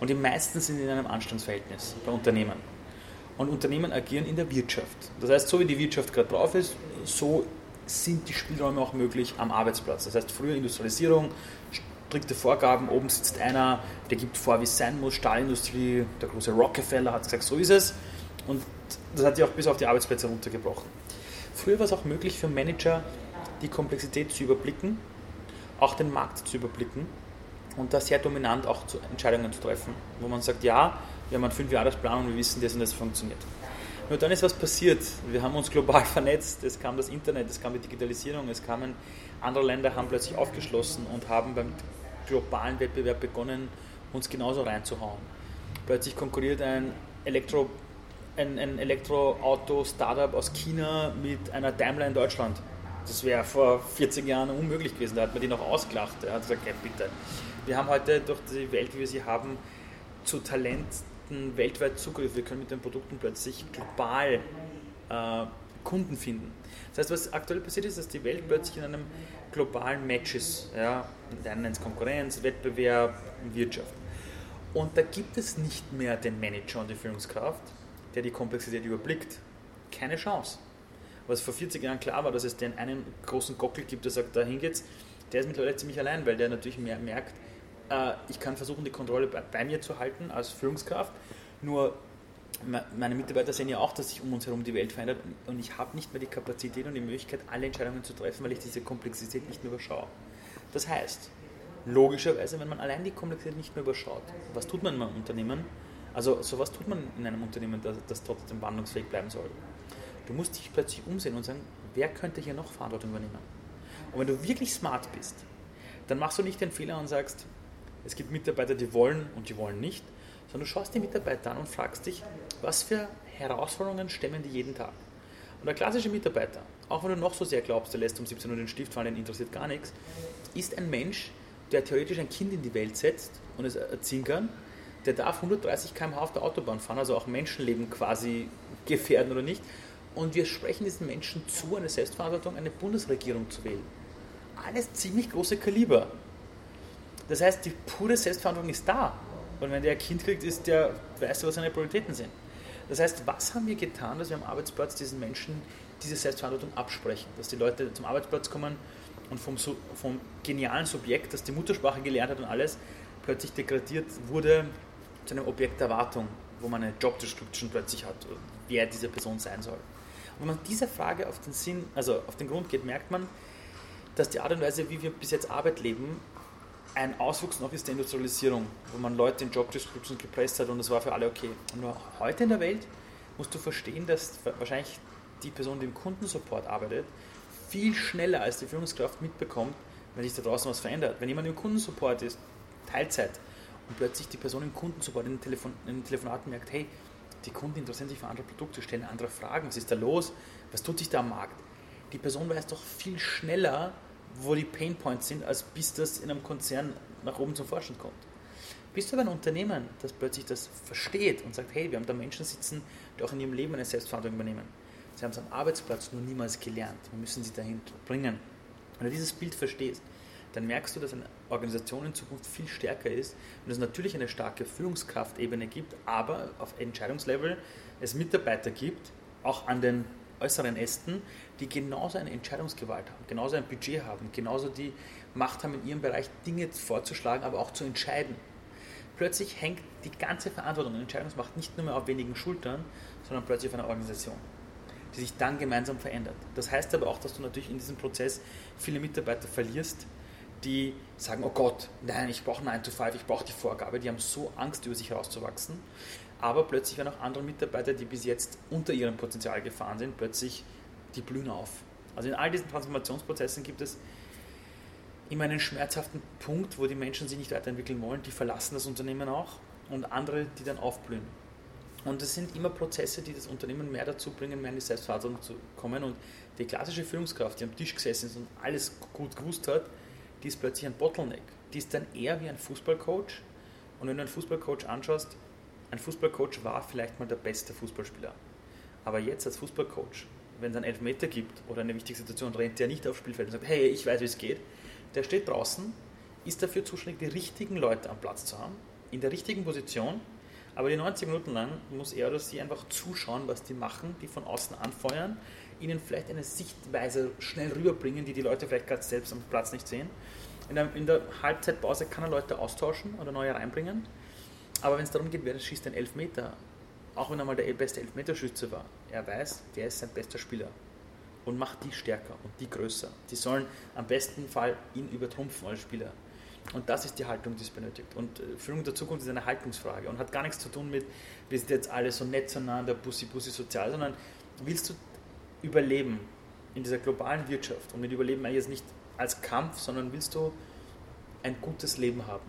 Und die meisten sind in einem Anstandsverhältnis bei Unternehmen. Und Unternehmen agieren in der Wirtschaft. Das heißt, so wie die Wirtschaft gerade drauf ist, so sind die Spielräume auch möglich am Arbeitsplatz. Das heißt, früher Industrialisierung, strikte Vorgaben. Oben sitzt einer, der gibt vor, wie es sein muss. Stahlindustrie, der große Rockefeller hat gesagt, so ist es. Und das hat sich auch bis auf die Arbeitsplätze runtergebrochen. Früher war es auch möglich für Manager, die Komplexität zu überblicken, auch den Markt zu überblicken und da sehr dominant auch zu Entscheidungen zu treffen, wo man sagt, ja, wir haben einen 5 Jahres Plan und wir wissen, das und das funktioniert. Nur dann ist was passiert. Wir haben uns global vernetzt, es kam das Internet, es kam die Digitalisierung, es kamen andere Länder haben plötzlich aufgeschlossen und haben beim globalen Wettbewerb begonnen, uns genauso reinzuhauen. Plötzlich konkurriert ein Elektro ein, ein Elektroauto-Startup aus China mit einer Daimler in Deutschland. Das wäre vor 40 Jahren unmöglich gewesen. Da hat man die noch ausgelacht. Er hat gesagt, okay, bitte. Wir haben heute durch die Welt, wie wir sie haben, zu Talenten weltweit Zugriff. Wir können mit den Produkten plötzlich global äh, Kunden finden. Das heißt, was aktuell passiert ist, dass die Welt plötzlich in einem globalen Match ist. Ja? Nennt es Konkurrenz, Wettbewerb, Wirtschaft. Und da gibt es nicht mehr den Manager und die Führungskraft, der die Komplexität überblickt. Keine Chance. Was vor 40 Jahren klar war, dass es den einen großen Gockel gibt, der sagt, dahin geht's, der ist mittlerweile ziemlich allein, weil der natürlich mehr merkt, äh, ich kann versuchen, die Kontrolle bei mir zu halten als Führungskraft, nur meine Mitarbeiter sehen ja auch, dass sich um uns herum die Welt verändert und ich habe nicht mehr die Kapazität und die Möglichkeit, alle Entscheidungen zu treffen, weil ich diese Komplexität nicht mehr überschaue. Das heißt, logischerweise, wenn man allein die Komplexität nicht mehr überschaut, was tut man in einem Unternehmen? Also sowas tut man in einem Unternehmen, das, das trotzdem wandlungsfähig bleiben soll. Du musst dich plötzlich umsehen und sagen, wer könnte hier noch Verantwortung übernehmen? Und wenn du wirklich smart bist, dann machst du nicht den Fehler und sagst, es gibt Mitarbeiter, die wollen und die wollen nicht, sondern du schaust die Mitarbeiter an und fragst dich, was für Herausforderungen stemmen die jeden Tag. Und der klassische Mitarbeiter, auch wenn du noch so sehr glaubst, der lässt um 17 Uhr den Stift fallen, den interessiert gar nichts, ist ein Mensch, der theoretisch ein Kind in die Welt setzt und es erziehen kann, der darf 130 km/h auf der Autobahn fahren, also auch Menschenleben quasi gefährden oder nicht. Und wir sprechen diesen Menschen zu, eine Selbstverantwortung, eine Bundesregierung zu wählen. Alles ziemlich große Kaliber. Das heißt, die pure Selbstverantwortung ist da. Und wenn der ein Kind kriegt, ist der, weiß was seine Prioritäten sind. Das heißt, was haben wir getan, dass wir am Arbeitsplatz diesen Menschen diese Selbstverantwortung absprechen? Dass die Leute zum Arbeitsplatz kommen und vom, vom genialen Subjekt, das die Muttersprache gelernt hat und alles, plötzlich degradiert wurde zu einem Objekt der Erwartung, wo man eine Job Description plötzlich hat, wer diese Person sein soll. Und wenn man dieser Frage auf den Sinn, also auf den Grund geht, merkt man, dass die Art und Weise, wie wir bis jetzt Arbeit leben, ein Auswuchs noch ist der Industrialisierung, wo man Leute in Job Descriptions gepresst hat und das war für alle okay. Und nur heute in der Welt musst du verstehen, dass wahrscheinlich die Person, die im Kundensupport arbeitet, viel schneller als die Führungskraft mitbekommt, wenn sich da draußen was verändert. Wenn jemand im Kundensupport ist, Teilzeit, und plötzlich die Person im Kundensupport in den, Telefon in den Telefonaten merkt, hey, die Kunden interessieren sich für andere Produkte, stellen andere Fragen, was ist da los, was tut sich da am Markt? Die Person weiß doch viel schneller, wo die Painpoints sind, als bis das in einem Konzern nach oben zum Vorstand kommt. Bist du aber ein Unternehmen, das plötzlich das versteht und sagt, hey, wir haben da Menschen sitzen, die auch in ihrem Leben eine Selbstverantwortung übernehmen. Sie haben es am Arbeitsplatz nur niemals gelernt. Wir müssen sie dahin bringen. Wenn du dieses Bild verstehst, dann merkst du, dass eine Organisation in Zukunft viel stärker ist und es natürlich eine starke Führungskraftebene gibt, aber auf Entscheidungslevel es Mitarbeiter gibt, auch an den äußeren Ästen, die genauso eine Entscheidungsgewalt haben, genauso ein Budget haben, genauso die Macht haben, in ihrem Bereich Dinge vorzuschlagen, aber auch zu entscheiden. Plötzlich hängt die ganze Verantwortung und Entscheidungsmacht nicht nur mehr auf wenigen Schultern, sondern plötzlich auf einer Organisation, die sich dann gemeinsam verändert. Das heißt aber auch, dass du natürlich in diesem Prozess viele Mitarbeiter verlierst, die sagen, oh Gott, nein, ich brauche 9 to 5, ich brauche die Vorgabe, die haben so Angst, über sich herauszuwachsen. Aber plötzlich werden auch andere Mitarbeiter, die bis jetzt unter ihrem Potenzial gefahren sind, plötzlich die blühen auf. Also in all diesen Transformationsprozessen gibt es immer einen schmerzhaften Punkt, wo die Menschen sich nicht weiterentwickeln wollen, die verlassen das Unternehmen auch und andere, die dann aufblühen. Und es sind immer Prozesse, die das Unternehmen mehr dazu bringen, mehr in die Selbstverantwortung zu kommen. Und die klassische Führungskraft, die am Tisch gesessen ist und alles gut gewusst hat, die ist plötzlich ein Bottleneck. Die ist dann eher wie ein Fußballcoach. Und wenn du einen Fußballcoach anschaust, ein Fußballcoach war vielleicht mal der beste Fußballspieler. Aber jetzt als Fußballcoach, wenn es einen Elfmeter gibt oder eine wichtige Situation, rennt der nicht aufs Spielfeld und sagt, hey, ich weiß, wie es geht. Der steht draußen, ist dafür zuständig, die richtigen Leute am Platz zu haben, in der richtigen Position, aber die 90 Minuten lang muss er oder sie einfach zuschauen, was die machen, die von außen anfeuern, ihnen vielleicht eine Sichtweise schnell rüberbringen, die die Leute vielleicht gerade selbst am Platz nicht sehen. In der, in der Halbzeitpause kann er Leute austauschen oder neue reinbringen. Aber wenn es darum geht, wer schießt den Elfmeter, auch wenn er mal der beste Elfmeterschütze war, er weiß, der ist sein bester Spieler und macht die stärker und die größer. Die sollen am besten Fall ihn übertrumpfen als Spieler. Und das ist die Haltung, die es benötigt. Und äh, Führung der Zukunft ist eine Haltungsfrage und hat gar nichts zu tun mit, wir sind jetzt alle so nett zueinander, bussi bussi sozial, sondern willst du überleben in dieser globalen Wirtschaft und mit Überleben meine ich jetzt nicht als Kampf, sondern willst du ein gutes Leben haben,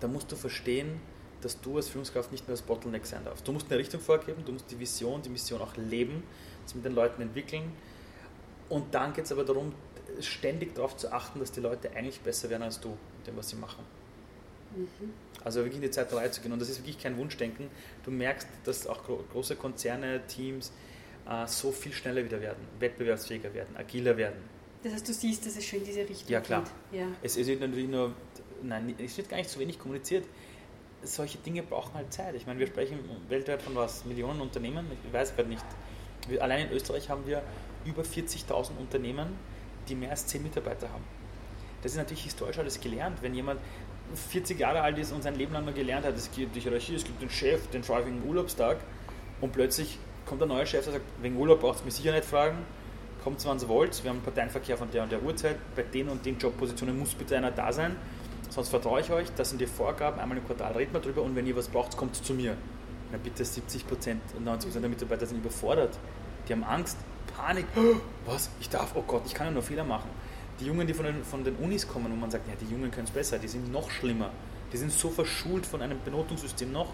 dann musst du verstehen, dass du als Führungskraft nicht mehr das Bottleneck sein darfst. Du musst eine Richtung vorgeben, du musst die Vision, die Mission auch leben, das mit den Leuten entwickeln. Und dann geht es aber darum, ständig darauf zu achten, dass die Leute eigentlich besser werden als du mit dem, was sie machen. Mhm. Also wirklich in die Zeit zu gehen. Und das ist wirklich kein Wunschdenken. Du merkst, dass auch große Konzerne, Teams äh, so viel schneller wieder werden, wettbewerbsfähiger werden, agiler werden. Das heißt, du siehst, dass es schon in diese Richtung Ja, klar. Ja. Es ist natürlich nur, nein, es wird gar nicht so wenig kommuniziert solche Dinge brauchen halt Zeit. Ich meine, wir sprechen weltweit von was? Millionen Unternehmen? Ich weiß gerade nicht. Wir, allein in Österreich haben wir über 40.000 Unternehmen, die mehr als 10 Mitarbeiter haben. Das ist natürlich historisch alles gelernt. Wenn jemand 40 Jahre alt ist und sein Leben lang nur gelernt hat, es gibt die Hierarchie, es gibt den Chef, den frage wegen Urlaubstag und plötzlich kommt ein neuer Chef, der sagt, wegen Urlaub braucht es mich sicher nicht fragen, kommt 20 Volt, wir haben Parteienverkehr von der und der Uhrzeit, bei den und den Jobpositionen muss bitte einer da sein sonst vertraue ich euch, das sind die Vorgaben, einmal im Quartal reden wir drüber und wenn ihr was braucht, kommt zu mir. Na bitte 70 Prozent, 90 Prozent der Mitarbeiter sind überfordert. Die haben Angst, Panik. Was? Ich darf, oh Gott, ich kann ja nur Fehler machen. Die Jungen, die von den, von den Unis kommen und man sagt, ja, die Jungen können es besser, die sind noch schlimmer. Die sind so verschult von einem Benotungssystem noch.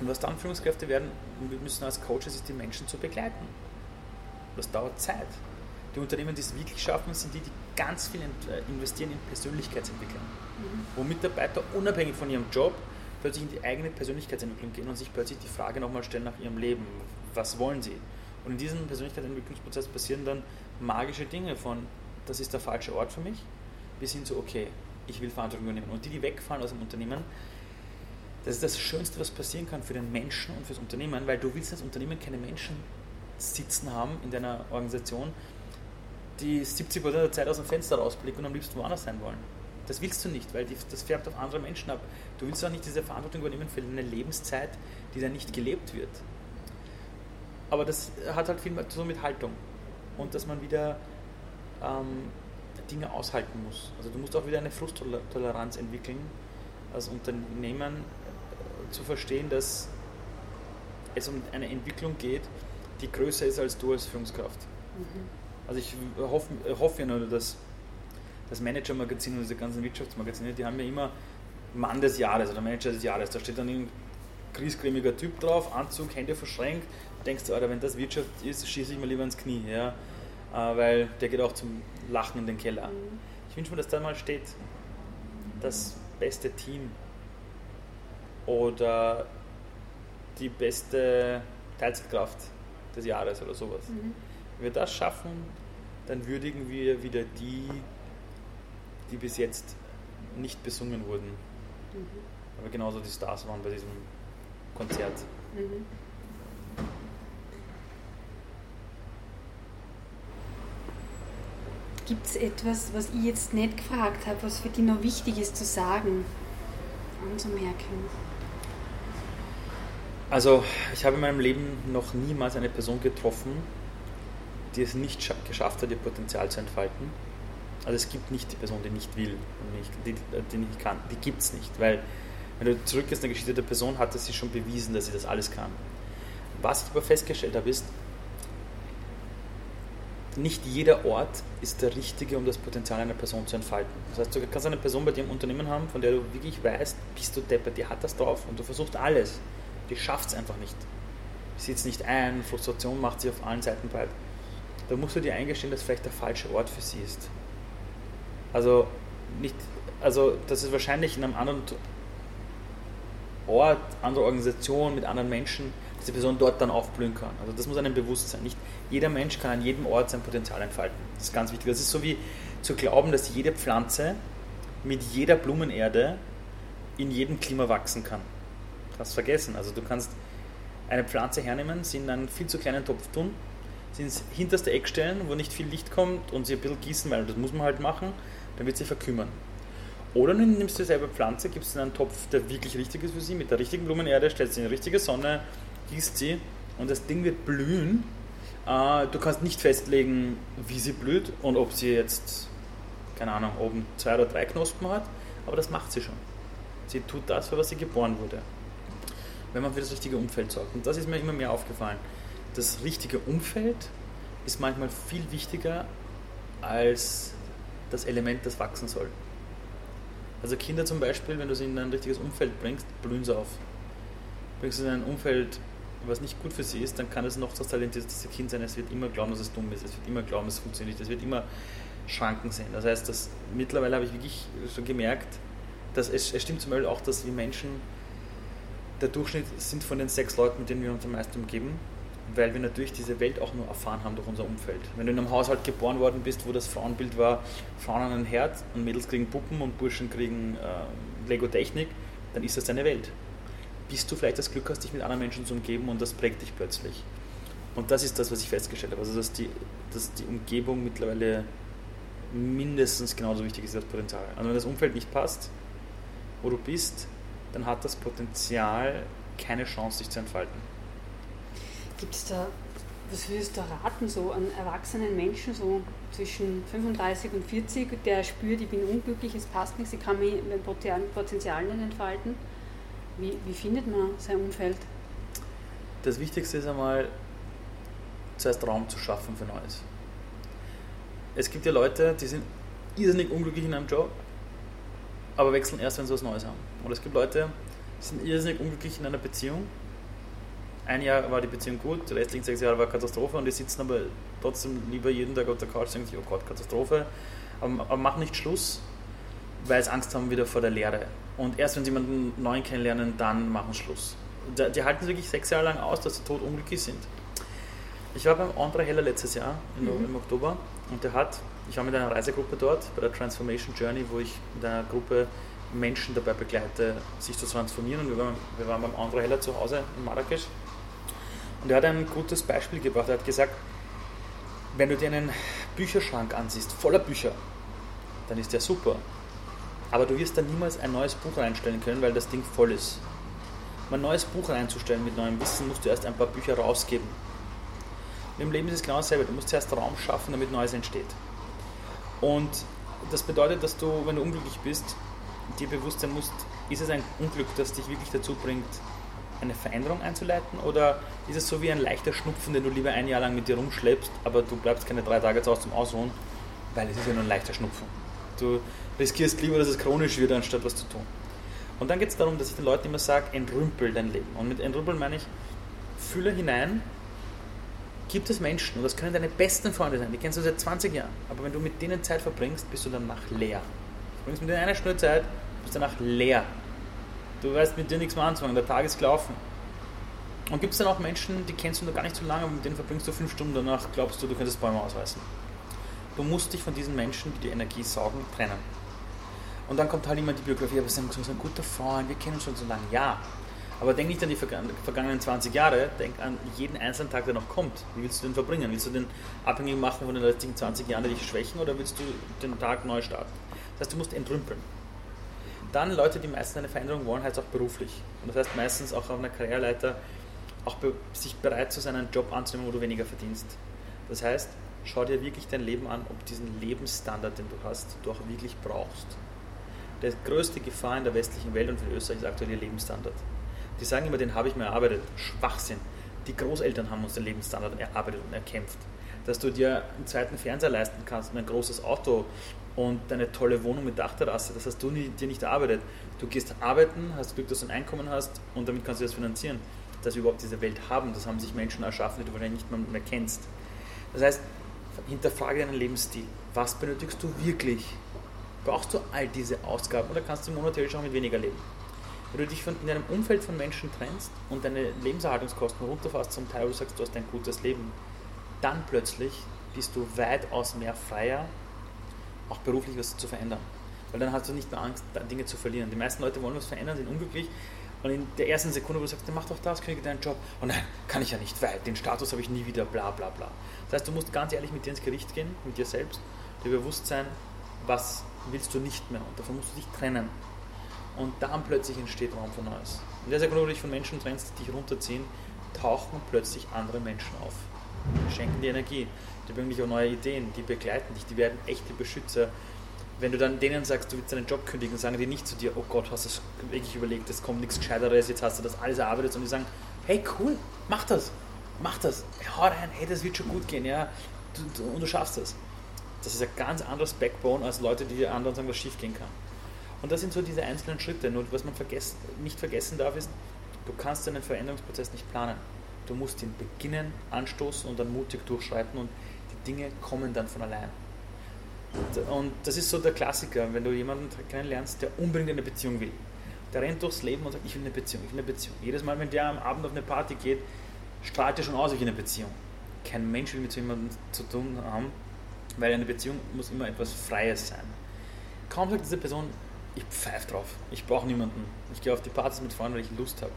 Und was dann Führungskräfte werden, wir müssen als Coaches, ist die Menschen zu begleiten. Das dauert Zeit. Die Unternehmen, die es wirklich schaffen, sind die, die ganz viel äh, investieren in Persönlichkeitsentwicklung. Mhm. Wo Mitarbeiter unabhängig von ihrem Job plötzlich in die eigene Persönlichkeitsentwicklung gehen und sich plötzlich die Frage nochmal stellen nach ihrem Leben. Was wollen sie? Und in diesem Persönlichkeitsentwicklungsprozess passieren dann magische Dinge von, das ist der falsche Ort für mich, bis hin zu, okay, ich will Verantwortung übernehmen. Und die, die wegfallen aus dem Unternehmen, das ist das Schönste, was passieren kann für den Menschen und fürs Unternehmen, weil du willst als Unternehmen keine Menschen sitzen haben in deiner Organisation, die 70% der Zeit aus dem Fenster rausblicken und am liebsten woanders sein wollen. Das willst du nicht, weil das färbt auf andere Menschen ab. Du willst auch nicht diese Verantwortung übernehmen für eine Lebenszeit, die dann nicht gelebt wird. Aber das hat halt viel mehr zu tun mit Haltung und dass man wieder ähm, Dinge aushalten muss. Also du musst auch wieder eine Frusttoleranz entwickeln, als Unternehmen äh, zu verstehen, dass es um eine Entwicklung geht, die größer ist als du als Führungskraft. Mhm. Also ich hoffe, hoffe ja nur, dass das Manager-Magazin und diese ganzen Wirtschaftsmagazine, die haben ja immer Mann des Jahres oder Manager des Jahres. Da steht dann ein griesgrämiger Typ drauf, Anzug, Hände verschränkt. Denkst du, Alter, wenn das Wirtschaft ist, schieße ich mal lieber ins Knie. Ja. äh, weil der geht auch zum Lachen in den Keller. Mhm. Ich wünsche mir, dass da mal steht, das beste Team oder die beste Teilzeitkraft des Jahres oder sowas. Mhm. Wenn wir das schaffen, dann würdigen wir wieder die, die bis jetzt nicht besungen wurden. Mhm. Aber genauso die Stars waren bei diesem Konzert. Mhm. Gibt es etwas, was ich jetzt nicht gefragt habe, was für dich noch wichtig ist zu sagen, anzumerken? Also, ich habe in meinem Leben noch niemals eine Person getroffen, die es nicht geschafft hat, ihr Potenzial zu entfalten. Also es gibt nicht die Person, die nicht will und nicht, die, die nicht kann. Die gibt es nicht, weil wenn du zurückgehst in der Geschichte der Person, hat sie schon bewiesen, dass sie das alles kann. Was ich aber festgestellt habe, ist, nicht jeder Ort ist der richtige, um das Potenzial einer Person zu entfalten. Das heißt, du kannst eine Person bei dir im Unternehmen haben, von der du wirklich weißt, bist du deppert, die hat das drauf und du versuchst alles. Die schafft es einfach nicht. Sieht es nicht ein, Frustration macht sie auf allen Seiten breit. Da musst du dir eingestehen, dass vielleicht der falsche Ort für sie ist. Also, nicht, also das ist wahrscheinlich in einem anderen Ort, andere Organisation, mit anderen Menschen, dass die Person dort dann aufblühen kann. Also das muss einem bewusst sein. Nicht jeder Mensch kann an jedem Ort sein Potenzial entfalten. Das ist ganz wichtig. Das ist so wie zu glauben, dass jede Pflanze mit jeder Blumenerde in jedem Klima wachsen kann. Das vergessen. Also du kannst eine Pflanze hernehmen, sie in einen viel zu kleinen Topf tun, sie ins hinterste Eck stellen, wo nicht viel Licht kommt und sie ein bisschen gießen, weil das muss man halt machen, dann wird sie verkümmern. Oder du nimmst dieselbe Pflanze, gibst in einen Topf, der wirklich richtig ist für sie, mit der richtigen Blumenerde, stellst sie in die richtige Sonne, gießt sie und das Ding wird blühen. Äh, du kannst nicht festlegen, wie sie blüht und ob sie jetzt, keine Ahnung, oben zwei oder drei Knospen hat, aber das macht sie schon. Sie tut das, für was sie geboren wurde. Wenn man für das richtige Umfeld sorgt. Und das ist mir immer mehr aufgefallen. Das richtige Umfeld ist manchmal viel wichtiger als das Element, das wachsen soll. Also Kinder zum Beispiel, wenn du sie in ein richtiges Umfeld bringst, blühen sie auf. Bringst du sie in ein Umfeld, was nicht gut für sie ist, dann kann es noch das talentierteste Kind sein, es wird immer glauben, dass es dumm ist, es wird immer glauben, es funktioniert nicht, es wird immer Schranken sehen. Das heißt, dass mittlerweile habe ich wirklich schon gemerkt, dass es, es stimmt zum Beispiel auch, dass wir Menschen, der Durchschnitt sind von den sechs Leuten, mit denen wir uns am meisten umgeben, weil wir natürlich diese Welt auch nur erfahren haben durch unser Umfeld. Wenn du in einem Haushalt geboren worden bist, wo das Frauenbild war, Frauen haben ein Herz und Mädels kriegen Puppen und Burschen kriegen äh, Lego-Technik, dann ist das deine Welt. Bis du vielleicht das Glück hast, dich mit anderen Menschen zu umgeben und das prägt dich plötzlich. Und das ist das, was ich festgestellt habe. Also, dass die, dass die Umgebung mittlerweile mindestens genauso wichtig ist wie das Potenzial. Also, wenn das Umfeld nicht passt, wo du bist, dann hat das Potenzial keine Chance, sich zu entfalten. Gibt es da, was würdest du raten, so an erwachsenen Menschen, so zwischen 35 und 40, der spürt, ich bin unglücklich, es passt nichts, ich kann mein Potenzial nicht entfalten? Wie, wie findet man sein Umfeld? Das Wichtigste ist einmal, zuerst Raum zu schaffen für Neues. Es gibt ja Leute, die sind irrsinnig unglücklich in einem Job, aber wechseln erst, wenn sie was Neues haben. Und es gibt Leute, die sind irrsinnig unglücklich in einer Beziehung ein Jahr war die Beziehung gut, die restlichen sechs Jahre war Katastrophe und die sitzen aber trotzdem lieber jeden Tag auf der Couch und denken sich, oh Gott, Katastrophe, aber, aber machen nicht Schluss, weil sie Angst haben wieder vor der Lehre. Und erst wenn sie jemanden neuen kennenlernen, dann machen sie Schluss. Die, die halten wirklich sechs Jahre lang aus, dass sie tot unglücklich sind. Ich war beim André Heller letztes Jahr im, mhm. im Oktober und der hat, ich war mit einer Reisegruppe dort bei der Transformation Journey, wo ich mit einer Gruppe Menschen dabei begleite, sich zu transformieren. Und wir waren, wir waren beim André Heller zu Hause in Marrakesch und er hat ein gutes Beispiel gebracht. Er hat gesagt, wenn du dir einen Bücherschrank ansiehst, voller Bücher, dann ist der super. Aber du wirst dann niemals ein neues Buch reinstellen können, weil das Ding voll ist. Um ein neues Buch reinzustellen mit neuem Wissen, musst du erst ein paar Bücher rausgeben. Und Im Leben ist es genau dasselbe. Du musst zuerst Raum schaffen, damit Neues entsteht. Und das bedeutet, dass du, wenn du unglücklich bist, dir bewusst sein musst, ist es ein Unglück, das dich wirklich dazu bringt, eine Veränderung einzuleiten? Oder ist es so wie ein leichter Schnupfen, den du lieber ein Jahr lang mit dir rumschleppst, aber du bleibst keine drei Tage zu Hause zum Ausruhen, weil es ist ja nur ein leichter Schnupfen. Du riskierst lieber, dass es chronisch wird, anstatt was zu tun. Und dann geht es darum, dass ich den Leuten immer sage, entrümpel dein Leben. Und mit entrümpeln meine ich, fühle hinein gibt es Menschen, und das können deine besten Freunde sein, die kennst du seit 20 Jahren, aber wenn du mit denen Zeit verbringst, bist du danach leer. Du verbringst mit denen eine Stunde Zeit, bist danach leer. Du weißt mit dir nichts mehr anzufangen, der Tag ist gelaufen. Und gibt es dann auch Menschen, die kennst du noch gar nicht so lange, aber mit denen verbringst du fünf Stunden, danach glaubst du, du könntest Bäume ausreißen. Du musst dich von diesen Menschen, die die Energie saugen, trennen. Und dann kommt halt immer die Biografie, aber es ist ein guter Freund, wir kennen uns schon so lange. Ja, aber denk nicht an die vergangenen 20 Jahre, denk an jeden einzelnen Tag, der noch kommt. Wie willst du den verbringen? Willst du den abhängig machen von den letzten 20 Jahren, die dich schwächen, oder willst du den Tag neu starten? Das heißt, du musst entrümpeln. Dann Leute, die meistens eine Veränderung wollen, heißt auch beruflich. Und das heißt meistens auch auf einer Karriereleiter auch sich bereit zu sein, einen Job anzunehmen, wo du weniger verdienst. Das heißt, schau dir wirklich dein Leben an, ob diesen Lebensstandard, den du hast, du auch wirklich brauchst. Die größte Gefahr in der westlichen Welt und für Österreich ist aktuell ihr Lebensstandard. Die sagen immer, den habe ich mir erarbeitet. Schwachsinn. Die Großeltern haben uns den Lebensstandard erarbeitet und erkämpft. Dass du dir einen zweiten Fernseher leisten kannst und ein großes Auto und eine tolle Wohnung mit Dachterrasse, das hast du dir nicht erarbeitet. Du gehst arbeiten, hast Glück, dass du ein Einkommen hast und damit kannst du das finanzieren. Dass wir überhaupt diese Welt haben, das haben sich Menschen erschaffen, die du wahrscheinlich nicht mehr, mehr kennst. Das heißt, hinterfrage deinen Lebensstil. Was benötigst du wirklich? Brauchst du all diese Ausgaben oder kannst du monatär schon mit weniger leben? Wenn du dich von, in einem Umfeld von Menschen trennst und deine Lebenserhaltungskosten runterfasst zum Teil, wo du sagst, du hast ein gutes Leben, dann plötzlich bist du weitaus mehr freier, auch beruflich was zu verändern. Weil dann hast du nicht mehr Angst, Dinge zu verlieren. Die meisten Leute wollen was verändern, sind unglücklich und in der ersten Sekunde, wo du sagst, mach doch das, kriege deinen Job. Oh nein, kann ich ja nicht, weil den Status habe ich nie wieder, bla bla bla. Das heißt, du musst ganz ehrlich mit dir ins Gericht gehen, mit dir selbst, dir bewusst sein, was willst du nicht mehr. Und davon musst du dich trennen. Und dann plötzlich entsteht Raum für Neues. In der Sekunde, wo du dich von Menschen trennst, die dich runterziehen, tauchen plötzlich andere Menschen auf. Die schenken dir Energie, die bringen dich auf neue Ideen, die begleiten dich, die werden echte Beschützer. Wenn du dann denen sagst, du willst deinen Job kündigen, sagen die nicht zu dir, oh Gott, hast du es wirklich überlegt, es kommt nichts Gescheiteres, jetzt hast du das alles erarbeitet, sondern die sagen, hey cool, mach das, mach das, hau rein, hey, das wird schon gut gehen, ja, und du schaffst das. Das ist ein ganz anderes Backbone als Leute, die anderen sagen, was schief gehen kann. Und das sind so diese einzelnen Schritte. Nur was man vergessen, nicht vergessen darf, ist, du kannst einen Veränderungsprozess nicht planen. Du musst ihn beginnen, anstoßen und dann mutig durchschreiten und die Dinge kommen dann von allein. Und, und das ist so der Klassiker, wenn du jemanden kennenlernst, der unbedingt eine Beziehung will. Der rennt durchs Leben und sagt, ich will eine Beziehung, ich will eine Beziehung. Jedes Mal, wenn der am Abend auf eine Party geht, strahlt er schon aus, ich will eine Beziehung. Kein Mensch will mit so jemandem zu tun haben, weil eine Beziehung muss immer etwas Freies sein. Kaum sagt diese Person, ich pfeife drauf. Ich brauche niemanden. Ich gehe auf die Partys mit Freunden, weil ich Lust habe.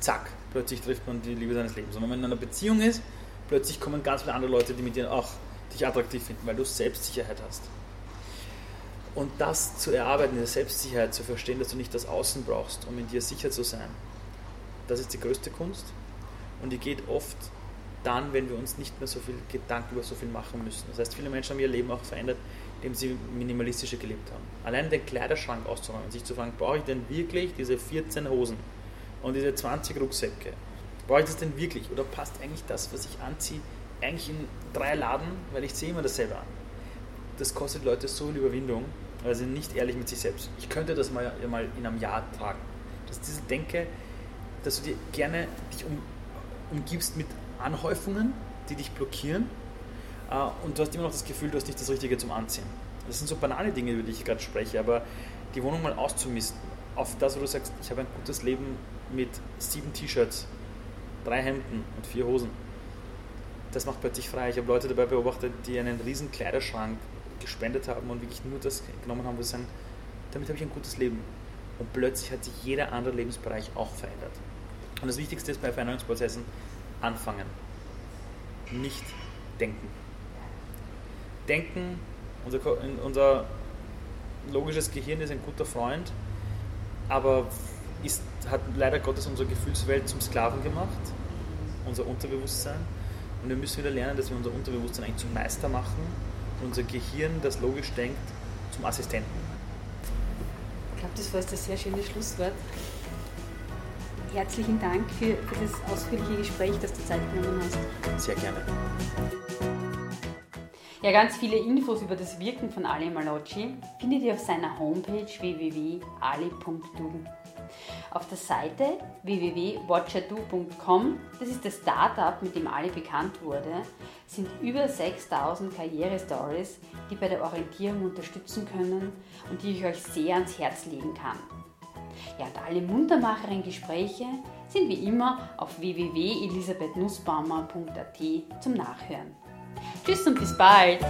Zack, plötzlich trifft man die Liebe seines Lebens. Und wenn man in einer Beziehung ist, plötzlich kommen ganz viele andere Leute, die mit dir auch dich attraktiv finden, weil du Selbstsicherheit hast. Und das zu erarbeiten, diese Selbstsicherheit, zu verstehen, dass du nicht das Außen brauchst, um in dir sicher zu sein, das ist die größte Kunst. Und die geht oft dann, wenn wir uns nicht mehr so viel Gedanken über so viel machen müssen. Das heißt, viele Menschen haben ihr Leben auch verändert, indem sie minimalistischer gelebt haben. Allein den Kleiderschrank auszuräumen, sich zu fragen, brauche ich denn wirklich diese 14 Hosen und diese 20 Rucksäcke? Brauche ich das denn wirklich? Oder passt eigentlich das, was ich anziehe, eigentlich in drei Laden, weil ich ziehe immer dasselbe an? Das kostet Leute so eine Überwindung, weil sie nicht ehrlich mit sich selbst. Ich könnte das mal, mal in einem Jahr tragen. Dass diese Denke, dass du dir gerne dich um, umgibst mit Anhäufungen, die dich blockieren äh, und du hast immer noch das Gefühl, du hast nicht das Richtige zum Anziehen. Das sind so banale Dinge, über die ich gerade spreche, aber die Wohnung mal auszumisten, auf das, wo du sagst, ich habe ein gutes Leben mit sieben T-Shirts, drei Hemden und vier Hosen. Das macht plötzlich frei. Ich habe Leute dabei beobachtet, die einen riesen Kleiderschrank gespendet haben und wirklich nur das genommen haben, wo sie sagen, damit habe ich ein gutes Leben. Und plötzlich hat sich jeder andere Lebensbereich auch verändert. Und das Wichtigste ist bei Veränderungsprozessen, anfangen, nicht denken. Denken, unser, unser logisches Gehirn ist ein guter Freund, aber ist, hat leider Gottes unsere Gefühlswelt zum Sklaven gemacht, unser Unterbewusstsein. Und wir müssen wieder lernen, dass wir unser Unterbewusstsein eigentlich zum Meister machen und unser Gehirn, das logisch denkt, zum Assistenten. Ich glaube, das war jetzt ein sehr schönes Schlusswort herzlichen Dank für, für das ausführliche Gespräch, das du Zeit genommen hast. Sehr gerne. Ja, ganz viele Infos über das Wirken von Ali Malocci findet ihr auf seiner Homepage www.ali.du. Auf der Seite www.watchado.com, das ist das Startup, mit dem Ali bekannt wurde, sind über 6000 Karrierestories, die bei der Orientierung unterstützen können und die ich euch sehr ans Herz legen kann. Ja, und alle muntermacheren Gespräche sind wie immer auf www.elisabethnussbaumer.at zum Nachhören. Tschüss und bis bald!